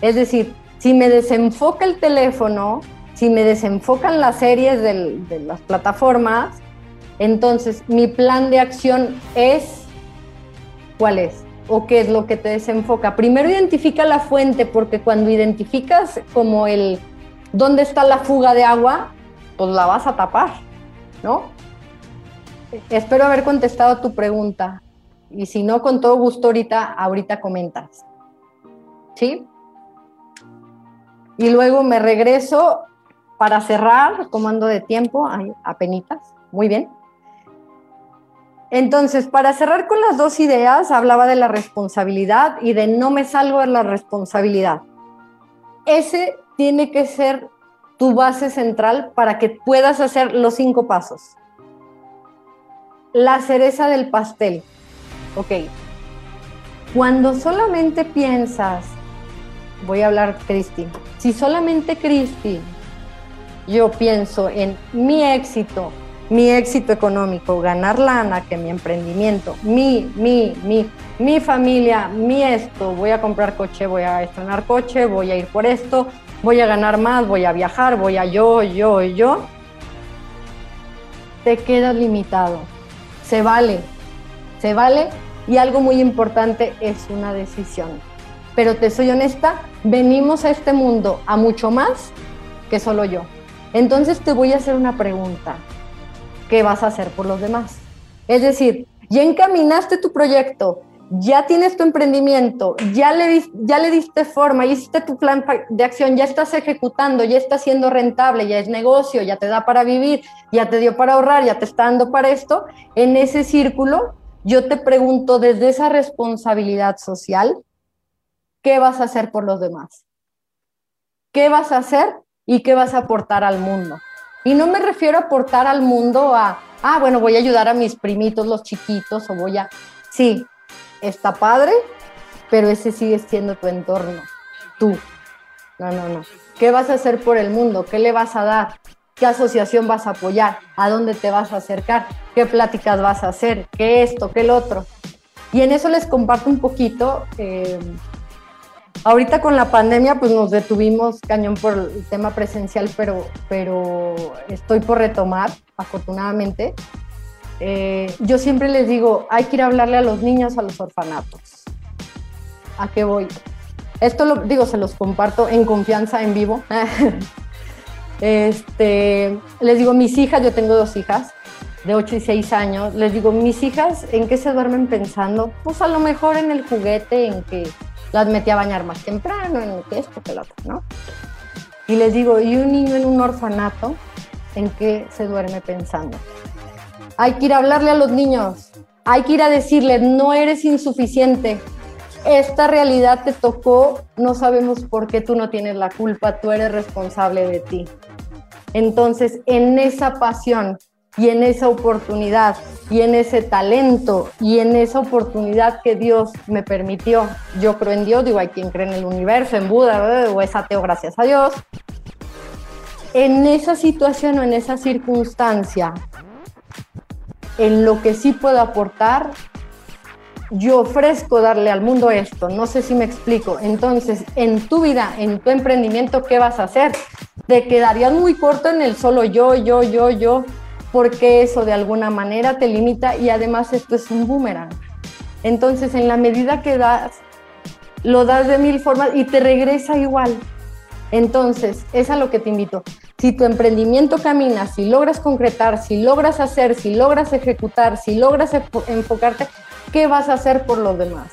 Es decir, si me desenfoca el teléfono, si me desenfocan las series de las plataformas, entonces mi plan de acción es, ¿cuál es? ¿O qué es lo que te desenfoca? Primero identifica la fuente, porque cuando identificas como el dónde está la fuga de agua, pues la vas a tapar, ¿no? Espero haber contestado tu pregunta. Y si no, con todo gusto ahorita, ahorita comentas. ¿Sí? Y luego me regreso para cerrar, comando de tiempo, a penitas, muy bien. Entonces, para cerrar con las dos ideas, hablaba de la responsabilidad y de no me salgo de la responsabilidad. Ese tiene que ser tu base central para que puedas hacer los cinco pasos. La cereza del pastel. Ok. Cuando solamente piensas voy a hablar Cristi. Si solamente Cristi, yo pienso en mi éxito, mi éxito económico, ganar lana, que mi emprendimiento, mi, mi, mi, mi familia, mi esto, voy a comprar coche, voy a estrenar coche, voy a ir por esto, voy a ganar más, voy a viajar, voy a yo, yo, yo, te quedas limitado. Se vale, se vale y algo muy importante es una decisión pero te soy honesta, venimos a este mundo a mucho más que solo yo. Entonces te voy a hacer una pregunta. ¿Qué vas a hacer por los demás? Es decir, ya encaminaste tu proyecto, ya tienes tu emprendimiento, ya le, ya le diste forma, ya hiciste tu plan de acción, ya estás ejecutando, ya está siendo rentable, ya es negocio, ya te da para vivir, ya te dio para ahorrar, ya te está dando para esto. En ese círculo, yo te pregunto desde esa responsabilidad social, ¿qué vas a hacer por los demás? ¿Qué vas a hacer y qué vas a aportar al mundo? Y no me refiero a aportar al mundo a, ah, bueno, voy a ayudar a mis primitos, los chiquitos, o voy a... Sí, está padre, pero ese sigue siendo tu entorno, tú. No, no, no. ¿Qué vas a hacer por el mundo? ¿Qué le vas a dar? ¿Qué asociación vas a apoyar? ¿A dónde te vas a acercar? ¿Qué pláticas vas a hacer? ¿Qué esto? ¿Qué el otro? Y en eso les comparto un poquito. Eh, Ahorita con la pandemia pues nos detuvimos cañón por el tema presencial, pero, pero estoy por retomar, afortunadamente. Eh, yo siempre les digo, hay que ir a hablarle a los niños a los orfanatos. ¿A qué voy? Esto lo digo, se los comparto en confianza, en vivo. este, les digo, mis hijas, yo tengo dos hijas de 8 y 6 años, les digo, mis hijas, ¿en qué se duermen pensando? Pues a lo mejor en el juguete, en que las metí a bañar más temprano, en que esto, que lo otro, ¿no? Y les digo, ¿y un niño en un orfanato? ¿En qué se duerme pensando? Hay que ir a hablarle a los niños, hay que ir a decirles, no eres insuficiente, esta realidad te tocó, no sabemos por qué tú no tienes la culpa, tú eres responsable de ti. Entonces, en esa pasión y en esa oportunidad y en ese talento y en esa oportunidad que Dios me permitió. Yo creo en Dios, digo, hay quien cree en el universo, en Buda, o es ateo, gracias a Dios. En esa situación o en esa circunstancia, en lo que sí puedo aportar, yo ofrezco darle al mundo esto. No sé si me explico. Entonces, en tu vida, en tu emprendimiento, ¿qué vas a hacer? Te quedarías muy corto en el solo yo, yo, yo, yo porque eso de alguna manera te limita y además esto es un boomerang. Entonces, en la medida que das, lo das de mil formas y te regresa igual. Entonces, es a lo que te invito. Si tu emprendimiento camina, si logras concretar, si logras hacer, si logras ejecutar, si logras enfocarte, ¿qué vas a hacer por los demás?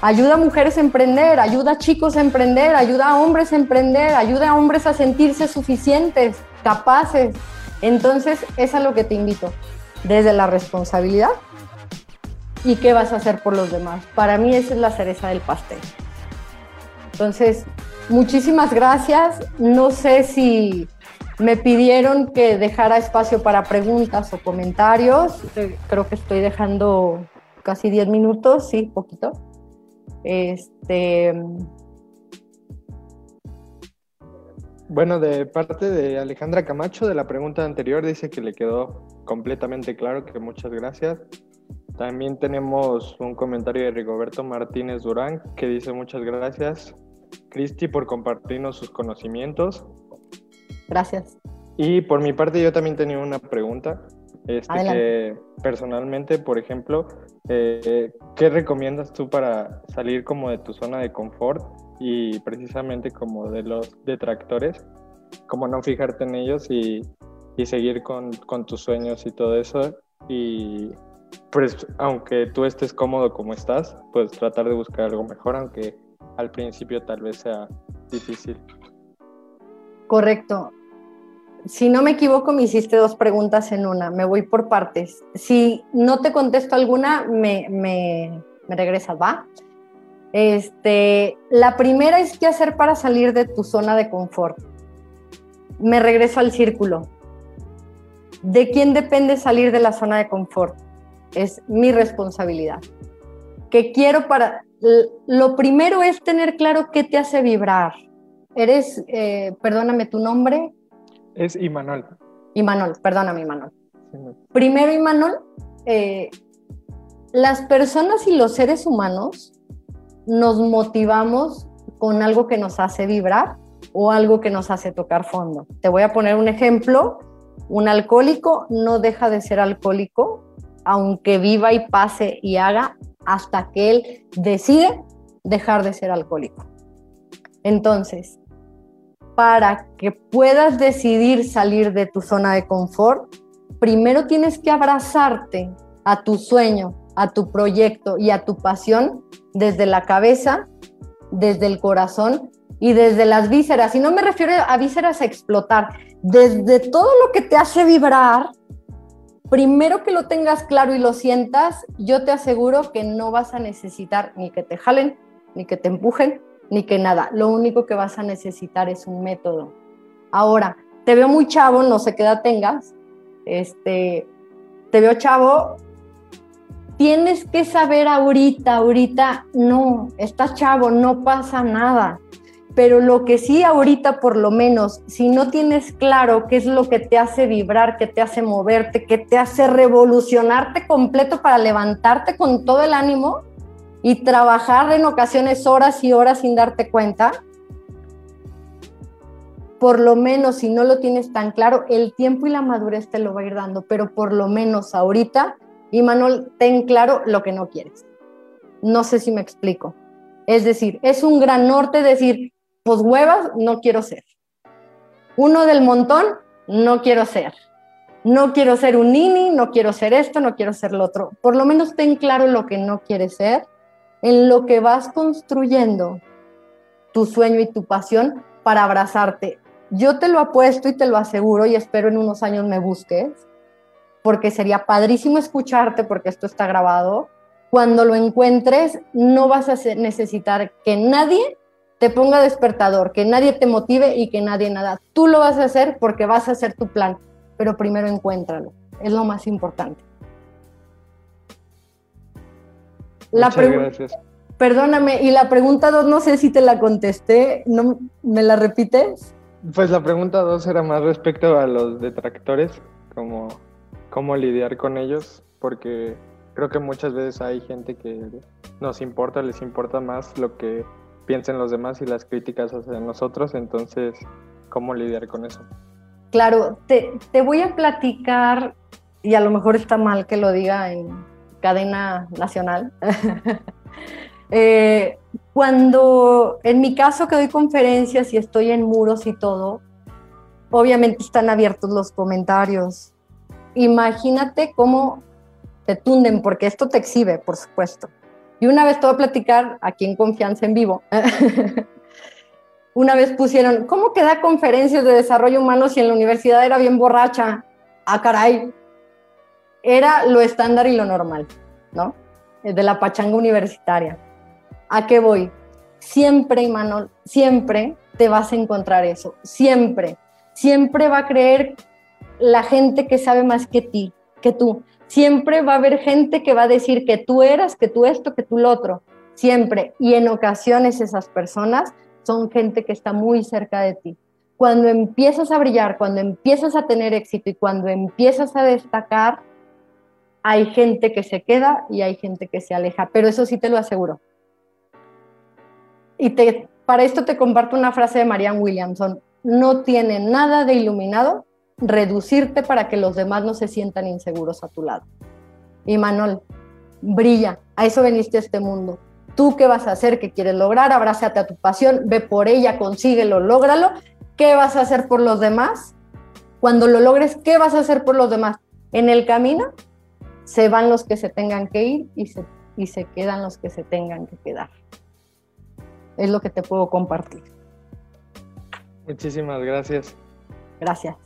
Ayuda a mujeres a emprender, ayuda a chicos a emprender, ayuda a hombres a emprender, ayuda a hombres a sentirse suficientes, capaces, entonces, es a lo que te invito, desde la responsabilidad y qué vas a hacer por los demás. Para mí esa es la cereza del pastel. Entonces, muchísimas gracias. No sé si me pidieron que dejara espacio para preguntas o comentarios. Creo que estoy dejando casi 10 minutos, sí, poquito. Este, Bueno, de parte de Alejandra Camacho, de la pregunta anterior, dice que le quedó completamente claro que muchas gracias. También tenemos un comentario de Rigoberto Martínez Durán que dice muchas gracias, Cristi, por compartirnos sus conocimientos. Gracias. Y por mi parte yo también tenía una pregunta. Este, que personalmente, por ejemplo, eh, ¿qué recomiendas tú para salir como de tu zona de confort y precisamente como de los detractores, como no fijarte en ellos y, y seguir con, con, tus sueños y todo eso. Y pues aunque tú estés cómodo como estás, pues tratar de buscar algo mejor, aunque al principio tal vez sea difícil. Correcto. Si no me equivoco, me hiciste dos preguntas en una. Me voy por partes. Si no te contesto alguna, me, me, regresas, ¿va? Este, la primera es qué hacer para salir de tu zona de confort. Me regreso al círculo. ¿De quién depende salir de la zona de confort? Es mi responsabilidad. ¿Qué quiero para...? Lo primero es tener claro qué te hace vibrar. Eres, eh, perdóname tu nombre. Es Imanol. Imanol, perdóname Imanol. Primero, Imanol, eh, las personas y los seres humanos nos motivamos con algo que nos hace vibrar o algo que nos hace tocar fondo. Te voy a poner un ejemplo. Un alcohólico no deja de ser alcohólico, aunque viva y pase y haga hasta que él decide dejar de ser alcohólico. Entonces, para que puedas decidir salir de tu zona de confort, primero tienes que abrazarte a tu sueño, a tu proyecto y a tu pasión desde la cabeza, desde el corazón y desde las vísceras. Y no me refiero a vísceras a explotar, desde todo lo que te hace vibrar, primero que lo tengas claro y lo sientas, yo te aseguro que no vas a necesitar ni que te jalen, ni que te empujen, ni que nada. Lo único que vas a necesitar es un método. Ahora, te veo muy chavo, no sé qué edad tengas. Este, te veo chavo, tienes que saber ahorita, ahorita, no, estás chavo, no pasa nada. Pero lo que sí ahorita por lo menos, si no tienes claro qué es lo que te hace vibrar, qué te hace moverte, qué te hace revolucionarte completo para levantarte con todo el ánimo y trabajar en ocasiones horas y horas sin darte cuenta, por lo menos si no lo tienes tan claro, el tiempo y la madurez te lo va a ir dando, pero por lo menos ahorita Y Manuel, ten claro lo que no quieres. No sé si me explico. Es decir, es un gran norte decir, pues huevas, no quiero ser. Uno del montón, no quiero ser. No quiero ser un nini, no quiero ser esto, no quiero ser lo otro. Por lo menos ten claro lo que no quieres ser, en lo que vas construyendo tu sueño y tu pasión para abrazarte. Yo te lo apuesto y te lo aseguro y espero en unos años me busques, porque sería padrísimo escucharte porque esto está grabado. Cuando lo encuentres, no vas a necesitar que nadie te ponga despertador, que nadie te motive y que nadie nada. Tú lo vas a hacer porque vas a hacer tu plan, pero primero encuéntralo. Es lo más importante. La Muchas gracias. Perdóname, y la pregunta dos, no sé si te la contesté, ¿no me la repites? Pues la pregunta dos era más respecto a los detractores, como cómo lidiar con ellos, porque creo que muchas veces hay gente que nos importa, les importa más lo que piensen los demás y las críticas hacia nosotros, entonces, ¿cómo lidiar con eso? Claro, te, te voy a platicar, y a lo mejor está mal que lo diga en cadena nacional. Eh, cuando, en mi caso que doy conferencias y estoy en muros y todo, obviamente están abiertos los comentarios. Imagínate cómo te tunden, porque esto te exhibe, por supuesto. Y una vez voy a platicar aquí en Confianza en Vivo. una vez pusieron, ¿cómo que da conferencias de desarrollo humano si en la universidad era bien borracha? Ah, caray. Era lo estándar y lo normal, ¿no? De la pachanga universitaria. ¿A qué voy? Siempre, Imanol, siempre te vas a encontrar eso. Siempre. Siempre va a creer la gente que sabe más que ti, que tú. Siempre va a haber gente que va a decir que tú eras, que tú esto, que tú lo otro. Siempre. Y en ocasiones esas personas son gente que está muy cerca de ti. Cuando empiezas a brillar, cuando empiezas a tener éxito y cuando empiezas a destacar, hay gente que se queda y hay gente que se aleja. Pero eso sí te lo aseguro. Y para esto te comparto una frase de Marianne Williamson. No tiene nada de iluminado reducirte para que los demás no se sientan inseguros a tu lado. Y Manuel, brilla, a eso veniste a este mundo. ¿Tú qué vas a hacer? ¿Qué quieres lograr? Abrázate a tu pasión, ve por ella, consíguelo, lógralo. ¿Qué vas a hacer por los demás? Cuando lo logres, ¿qué vas a hacer por los demás? En el camino se van los que se tengan que ir y se, y se quedan los que se tengan que quedar. Es lo que te puedo compartir. Muchísimas gracias. Gracias.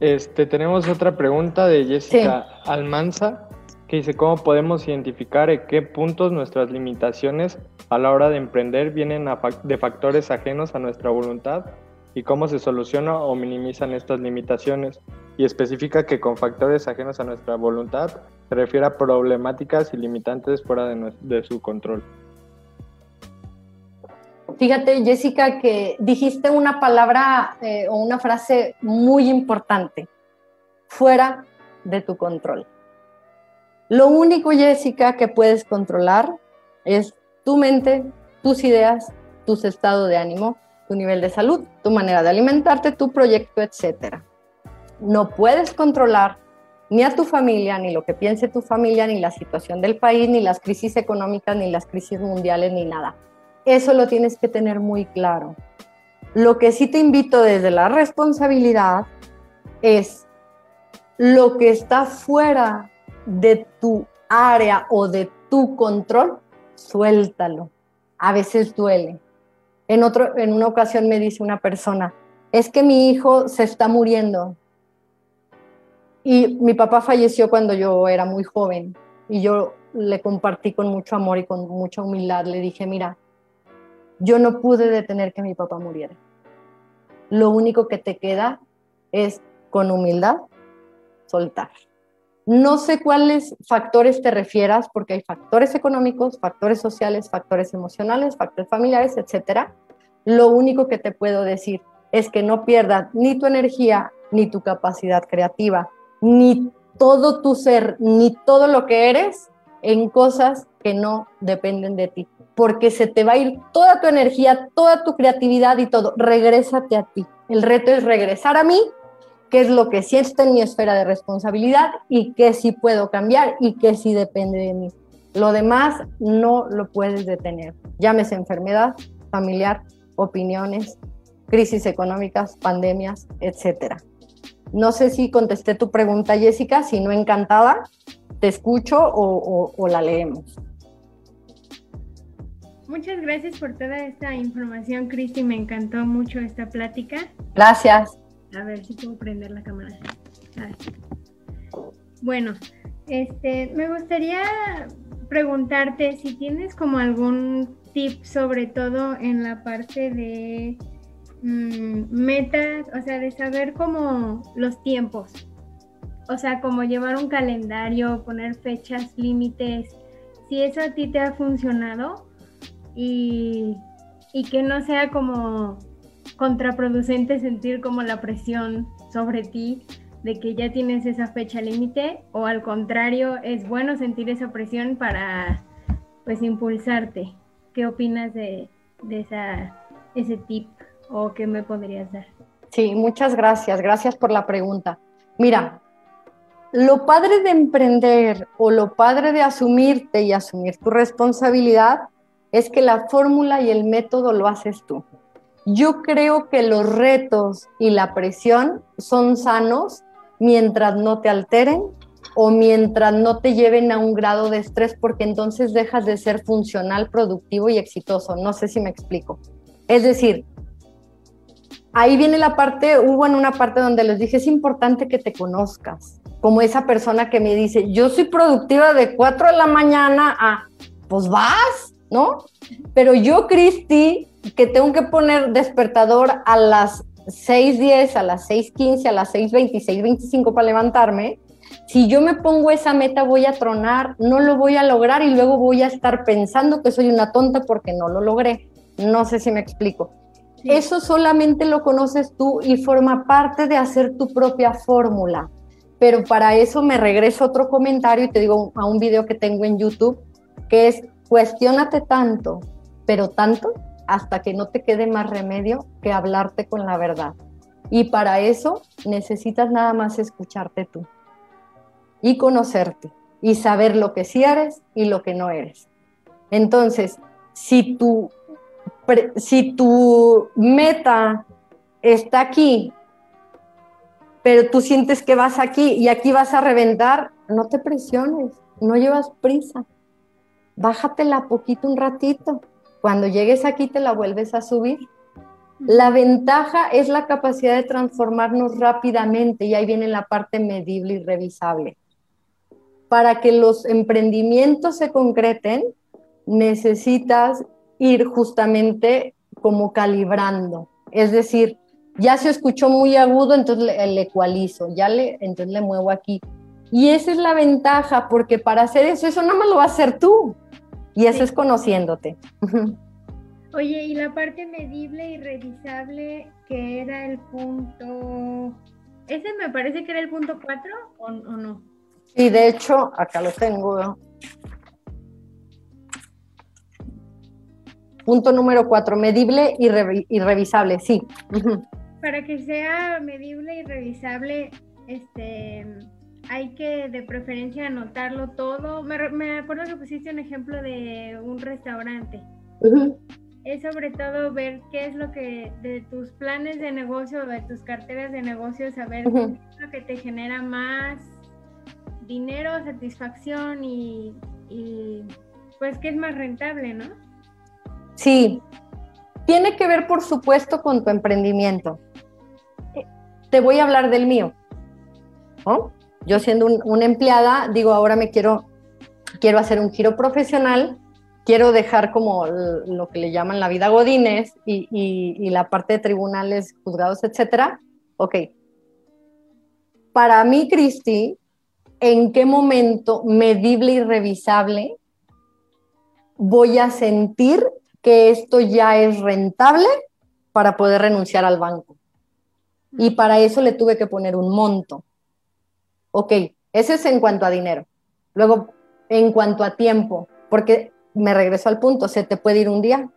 Este, tenemos otra pregunta de Jessica Almanza que dice, ¿cómo podemos identificar en qué puntos nuestras limitaciones a la hora de emprender vienen de factores ajenos a nuestra voluntad y cómo se soluciona o minimizan estas limitaciones? Y especifica que con factores ajenos a nuestra voluntad se refiere a problemáticas y limitantes fuera de, de su control. Fíjate, Jessica, que dijiste una palabra eh, o una frase muy importante, fuera de tu control. Lo único, Jessica, que puedes controlar es tu mente, tus ideas, tus estados de ánimo, tu nivel de salud, tu manera de alimentarte, tu proyecto, etc. No puedes controlar ni a tu familia, ni lo que piense tu familia, ni la situación del país, ni las crisis económicas, ni las crisis mundiales, ni nada eso lo tienes que tener muy claro. Lo que sí te invito desde la responsabilidad es lo que está fuera de tu área o de tu control, suéltalo. A veces duele. En, otro, en una ocasión me dice una persona, es que mi hijo se está muriendo. Y mi papá falleció cuando yo era muy joven y yo le compartí con mucho amor y con mucha humildad. Le dije, mira, yo no pude detener que mi papá muriera. Lo único que te queda es con humildad soltar. No sé cuáles factores te refieras, porque hay factores económicos, factores sociales, factores emocionales, factores familiares, etc. Lo único que te puedo decir es que no pierdas ni tu energía, ni tu capacidad creativa, ni todo tu ser, ni todo lo que eres en cosas que no dependen de ti porque se te va a ir toda tu energía, toda tu creatividad y todo. Regrésate a ti. El reto es regresar a mí qué es lo que sí está en mi esfera de responsabilidad y qué sí puedo cambiar y qué sí depende de mí. Lo demás no lo puedes detener. Llámese enfermedad familiar, opiniones, crisis económicas, pandemias, etcétera. No sé si contesté tu pregunta, Jessica, si no encantada, te escucho o, la leemos. Muchas gracias por toda esta información, Cristi. Me encantó mucho esta plática. Gracias. A ver si puedo prender la cámara. Bueno, este, me gustaría preguntarte si tienes como algún tip, sobre todo en la parte de mm, metas, o sea, de saber cómo los tiempos, o sea, como llevar un calendario, poner fechas, límites, si eso a ti te ha funcionado y, que no sea como contraproducente sentir como la presión sobre ti de que ya tienes esa fecha límite o al contrario es bueno sentir esa presión para pues impulsarte. ¿Qué opinas de, ese tip o qué me podrías dar? Sí, muchas gracias. Gracias por la pregunta. Mira, lo padre de emprender o lo padre de asumirte y asumir tu responsabilidad es que la fórmula y el método lo haces tú. Yo creo que los retos y la presión son sanos mientras no te alteren o mientras no te lleven a un grado de estrés, porque entonces dejas de ser funcional, productivo y exitoso. No sé si me explico. Es decir, ahí viene la parte, hubo en una parte donde les dije, es importante que te conozcas, como esa persona que me dice, yo soy productiva de 4 de la mañana a, pues vas, ¿no? Pero yo, Cristi, que tengo que poner despertador a las 6.10, a las 6.15, a las 6.26, 25 para levantarme, si yo me pongo esa meta voy a tronar, no lo voy a lograr y luego voy a estar pensando que soy una tonta porque no lo logré. No sé si me explico. Eso solamente lo conoces tú y forma parte de hacer tu propia fórmula. Pero para eso me regreso a otro comentario y te digo a un video que tengo en YouTube, que es cuestionate tanto, pero tanto hasta que no te quede más remedio que hablarte con la verdad. Y para eso necesitas nada más escucharte tú y conocerte y saber lo que sí eres y lo que no eres. Entonces, si tu, si tu meta está aquí, pero tú sientes que vas aquí y aquí vas a reventar, no te presiones, no llevas prisa. Bájatela poquito un ratito cuando llegues aquí te la vuelves a subir. La ventaja es la capacidad de transformarnos rápidamente y ahí viene la parte medible y revisable. Para que los emprendimientos se concreten, necesitas ir justamente como calibrando. Es decir, ya se escuchó muy agudo, entonces le, ecualizo, ya le, entonces le muevo aquí. Y esa es la ventaja, porque para hacer eso, eso no más lo va a hacer tú. Y eso es conociéndote. Oye, y la parte medible y revisable, que era el punto... ¿Ese me parece que era el punto 4 o, no? Sí, de hecho, acá lo tengo. Punto número 4, medible y, y revisable, sí. Para que sea medible y revisable, este hay que de preferencia anotarlo todo. Me, acuerdo que pusiste un ejemplo de un restaurante. Es sobre todo ver qué es lo que de tus planes de negocio, de tus carteras de negocio, saber qué es lo que te genera más dinero, satisfacción y, y pues qué es más rentable, ¿no? Sí, tiene que ver por supuesto con tu emprendimiento. Te voy a hablar del mío. ¿no? Yo siendo una empleada, digo, ahora me quiero, quiero hacer un giro profesional, quiero dejar como lo que le llaman la vida godines y, la parte de tribunales, juzgados, etcétera. Ok. Para mí, Cristi, ¿en qué momento medible y revisable voy a sentir que esto ya es rentable para poder renunciar al banco? Y para eso le tuve que poner un monto. Ok, eso es en cuanto a dinero. Luego, en cuanto a tiempo, porque me regreso al punto, se te puede ir un día,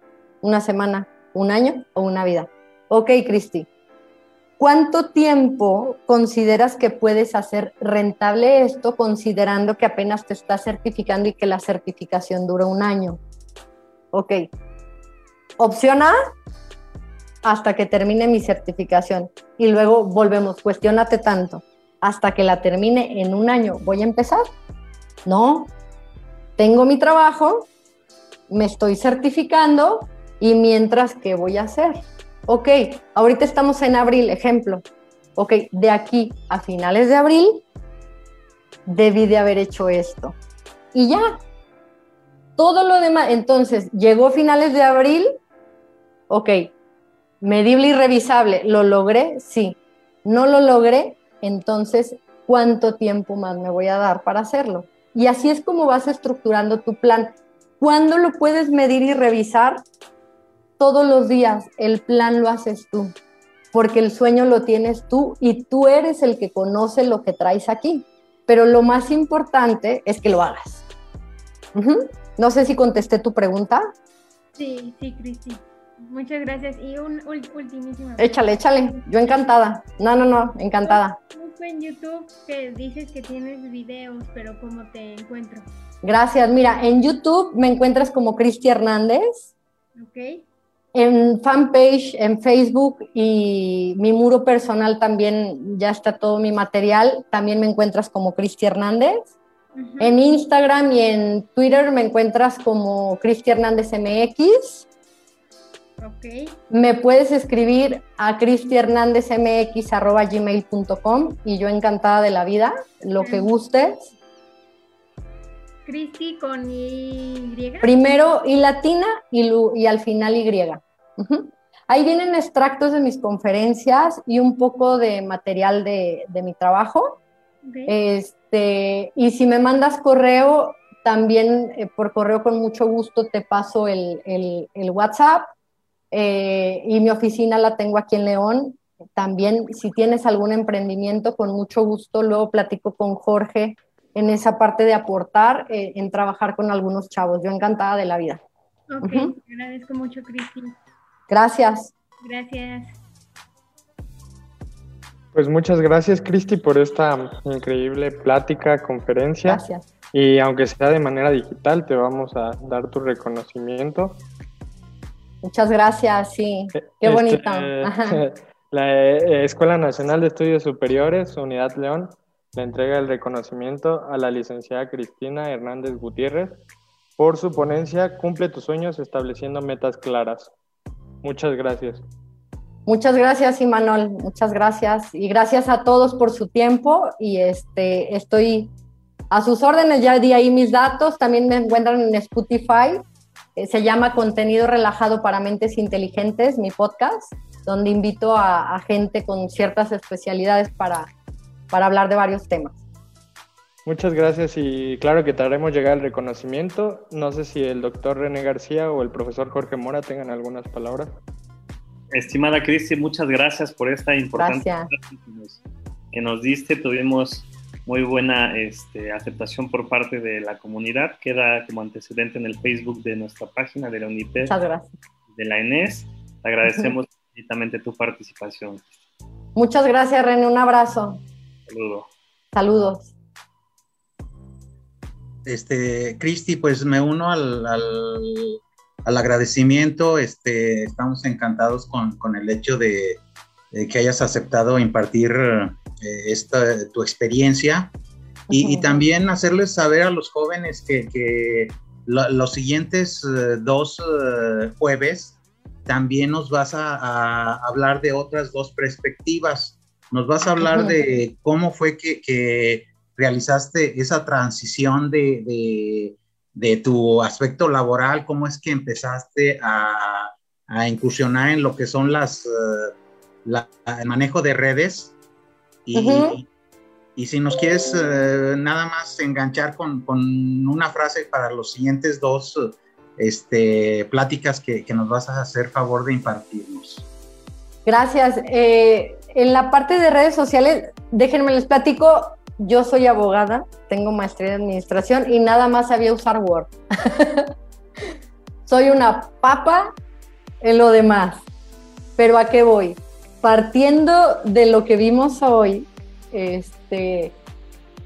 una semana, un año o una vida. Ok, Cristi, ¿cuánto tiempo consideras que puedes hacer rentable esto considerando que apenas te estás certificando y que la certificación dura un año? Ok. Opción A, hasta que termine mi certificación. Y luego volvemos, cuestionate tanto. Hasta que la termine en un año, ¿voy a empezar? No. Tengo mi trabajo, me estoy certificando y mientras, ¿qué voy a hacer? Ok, ahorita estamos en abril, ejemplo. Ok, de aquí a finales de abril debí de haber hecho esto. Y ya. Todo lo demás, entonces, llegó finales de abril, ok, medible y revisable, ¿lo logré? Sí. ¿No lo logré? Entonces, ¿cuánto tiempo más me voy a dar para hacerlo? Y así es como vas estructurando tu plan. ¿Cuándo lo puedes medir y revisar? todos los días, el plan lo haces tú, porque el sueño lo tienes tú y tú eres el que conoce lo que traes aquí. Pero lo más importante es que lo hagas. No sé si contesté tu pregunta. Sí, sí, Cristi. Muchas gracias. Y un ultimísimo. Échale, échale. Yo encantada. No, no, no, encantada. en YouTube que dices que tienes videos, pero ¿cómo te encuentro? Gracias. Mira, en YouTube me encuentras como Cristi Hernández. Ok. En fanpage, en Facebook y mi muro personal también ya está todo mi material. También me encuentras como Cristi Hernández. En Instagram y en Twitter me encuentras como Cristi Hernández MX. Okay. Me puedes escribir a cristihernándezmx.gmail.com y yo encantada de la vida, lo que gustes. Cristi con Y. Primero Y latina y, y al final Y. Ahí vienen extractos de mis conferencias y un poco de material de, mi trabajo. Este, y si me mandas correo, también eh, por correo con mucho gusto te paso el, WhatsApp. Eh, y mi oficina la tengo aquí en León. También, si tienes algún emprendimiento, con mucho gusto, luego platico con Jorge en esa parte de aportar, eh, en trabajar con algunos chavos. Yo encantada de la vida. Ok, agradezco mucho, Cristi. Gracias. Gracias. Pues muchas gracias, Cristi, por esta increíble plática, conferencia. Gracias. Y aunque sea de manera digital, te vamos a dar tu reconocimiento. Muchas gracias, sí. Qué este, bonito. La eh, Escuela Nacional de Estudios Superiores, Unidad León, le entrega el reconocimiento a la licenciada Cristina Hernández Gutiérrez por su ponencia Cumple tus sueños estableciendo metas claras. Muchas gracias. Muchas gracias, Imanol. Muchas gracias. Y gracias a todos por su tiempo. Y este, estoy a sus órdenes. Ya di ahí mis datos. También me encuentran en Spotify. Eh, se llama Contenido Relajado para Mentes Inteligentes, mi podcast, donde invito a, gente con ciertas especialidades para, para hablar de varios temas. Muchas gracias y claro que te haremos llegar el reconocimiento. No sé si el doctor René García o el profesor Jorge Mora tengan algunas palabras. Estimada Cristi, muchas gracias por esta importante que nos, diste. Tuvimos muy buena este, aceptación por parte de la comunidad. Queda como antecedente en el Facebook de nuestra página de la UNIPED. De la ENES. Te agradecemos infinitamente tu participación. Muchas gracias, René. Un abrazo. Saludos. Saludos. Este, Cristi, pues me uno al, agradecimiento. Este, estamos encantados con, el hecho de, que hayas aceptado impartir eh, esta, tu experiencia y, también hacerles saber a los jóvenes que, los siguientes eh, dos eh, jueves también nos vas a, hablar de otras dos perspectivas. Nos vas a hablar de cómo fue que realizaste esa transición de, tu aspecto laboral, cómo es que empezaste a, incursionar en lo que son las, el manejo de redes. Y, si nos quieres eh, nada más enganchar con, una frase para los siguientes dos este, pláticas que, nos vas a hacer favor de impartirnos. Gracias. Eh, en la parte de redes sociales, déjenme les platico, yo soy abogada, tengo maestría en administración y nada más sabía usar Word. soy una papa en lo demás. Pero ¿a qué voy? Partiendo de lo que vimos hoy, este,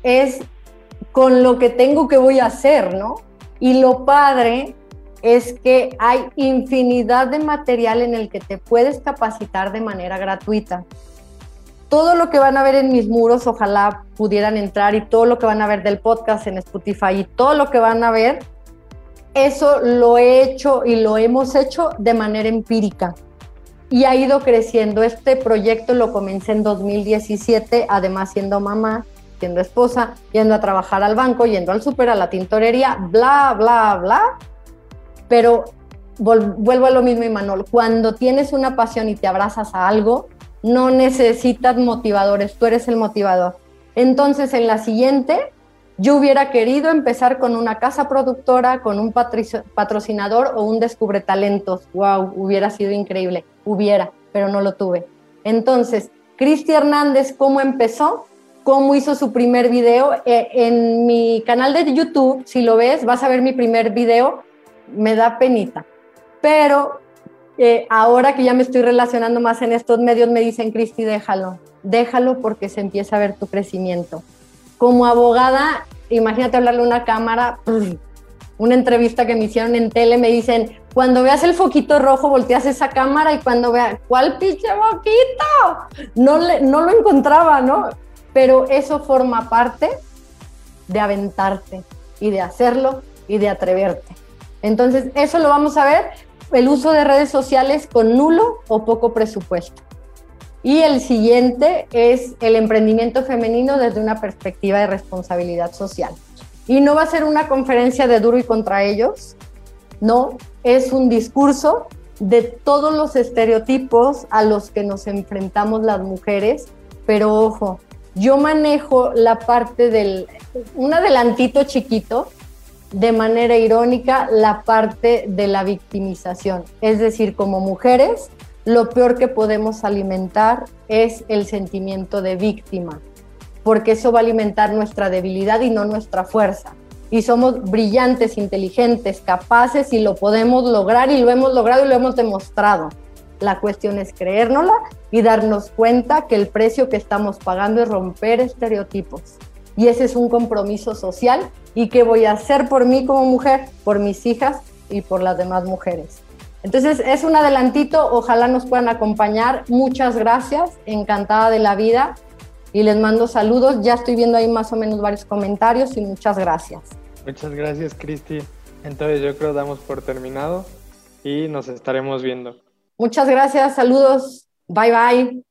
es con lo que tengo que voy a hacer, ¿no? Y lo padre es que hay infinidad de material en el que te puedes capacitar de manera gratuita. Todo lo que van a ver en mis muros, ojalá pudieran entrar y todo lo que van a ver del podcast en Spotify y todo lo que van a ver, eso lo he hecho y lo hemos hecho de manera empírica y ha ido creciendo. Este proyecto lo comencé en 2017, además siendo mamá, siendo esposa, yendo a trabajar al banco, yendo al súper, a la tintorería, bla, bla, bla. Pero vuelvo a lo mismo, Imanol, cuando tienes una pasión y te abrazas a algo, no necesitas motivadores, tú eres el motivador. Entonces, en la siguiente, yo hubiera querido empezar con una casa productora, con un patrocinador o un descubre talentos. Wow, hubiera sido increíble. Hubiera, pero no lo tuve. Entonces, Cristi Hernández, ¿cómo empezó? ¿Cómo hizo su primer video? Eh, en mi canal de YouTube, si lo ves, vas a ver mi primer video. Me da penita. Pero eh, ahora que ya me estoy relacionando más en estos medios, me dicen, Cristi, déjalo. Déjalo porque se empieza a ver tu crecimiento como abogada, imagínate hablarle a una cámara, una entrevista que me hicieron en tele, me dicen, cuando veas el foquito rojo, volteas esa cámara y cuando veas, ¿cuál pinche foquito? No, le, no lo encontraba, ¿no? Pero eso forma parte de aventarte y de hacerlo y de atreverte. Entonces, eso lo vamos a ver, el uso de redes sociales con nulo o poco presupuesto. Y el siguiente es el emprendimiento femenino desde una perspectiva de responsabilidad social. Y no va a ser una conferencia de duro y contra ellos, no, es un discurso de todos los estereotipos a los que nos enfrentamos las mujeres, pero ojo, yo manejo la parte del, un adelantito chiquito, de manera irónica, la parte de la victimización. Es decir, como mujeres lo peor que podemos alimentar es el sentimiento de víctima, porque eso va a alimentar nuestra debilidad y no nuestra fuerza. Y somos brillantes, inteligentes, capaces y lo podemos lograr y lo hemos logrado y lo hemos demostrado. La cuestión es creérnosla y darnos cuenta que el precio que estamos pagando es romper estereotipos. Y ese es un compromiso social y que voy a hacer por mí como mujer, por mis hijas y por las demás mujeres. Entonces es un adelantito, ojalá nos puedan acompañar. Muchas gracias, encantada de la vida y les mando saludos. Ya estoy viendo ahí más o menos varios comentarios y muchas gracias. Muchas gracias, Cristi. Entonces yo creo damos por terminado y nos estaremos viendo. Muchas gracias, saludos. Bye bye.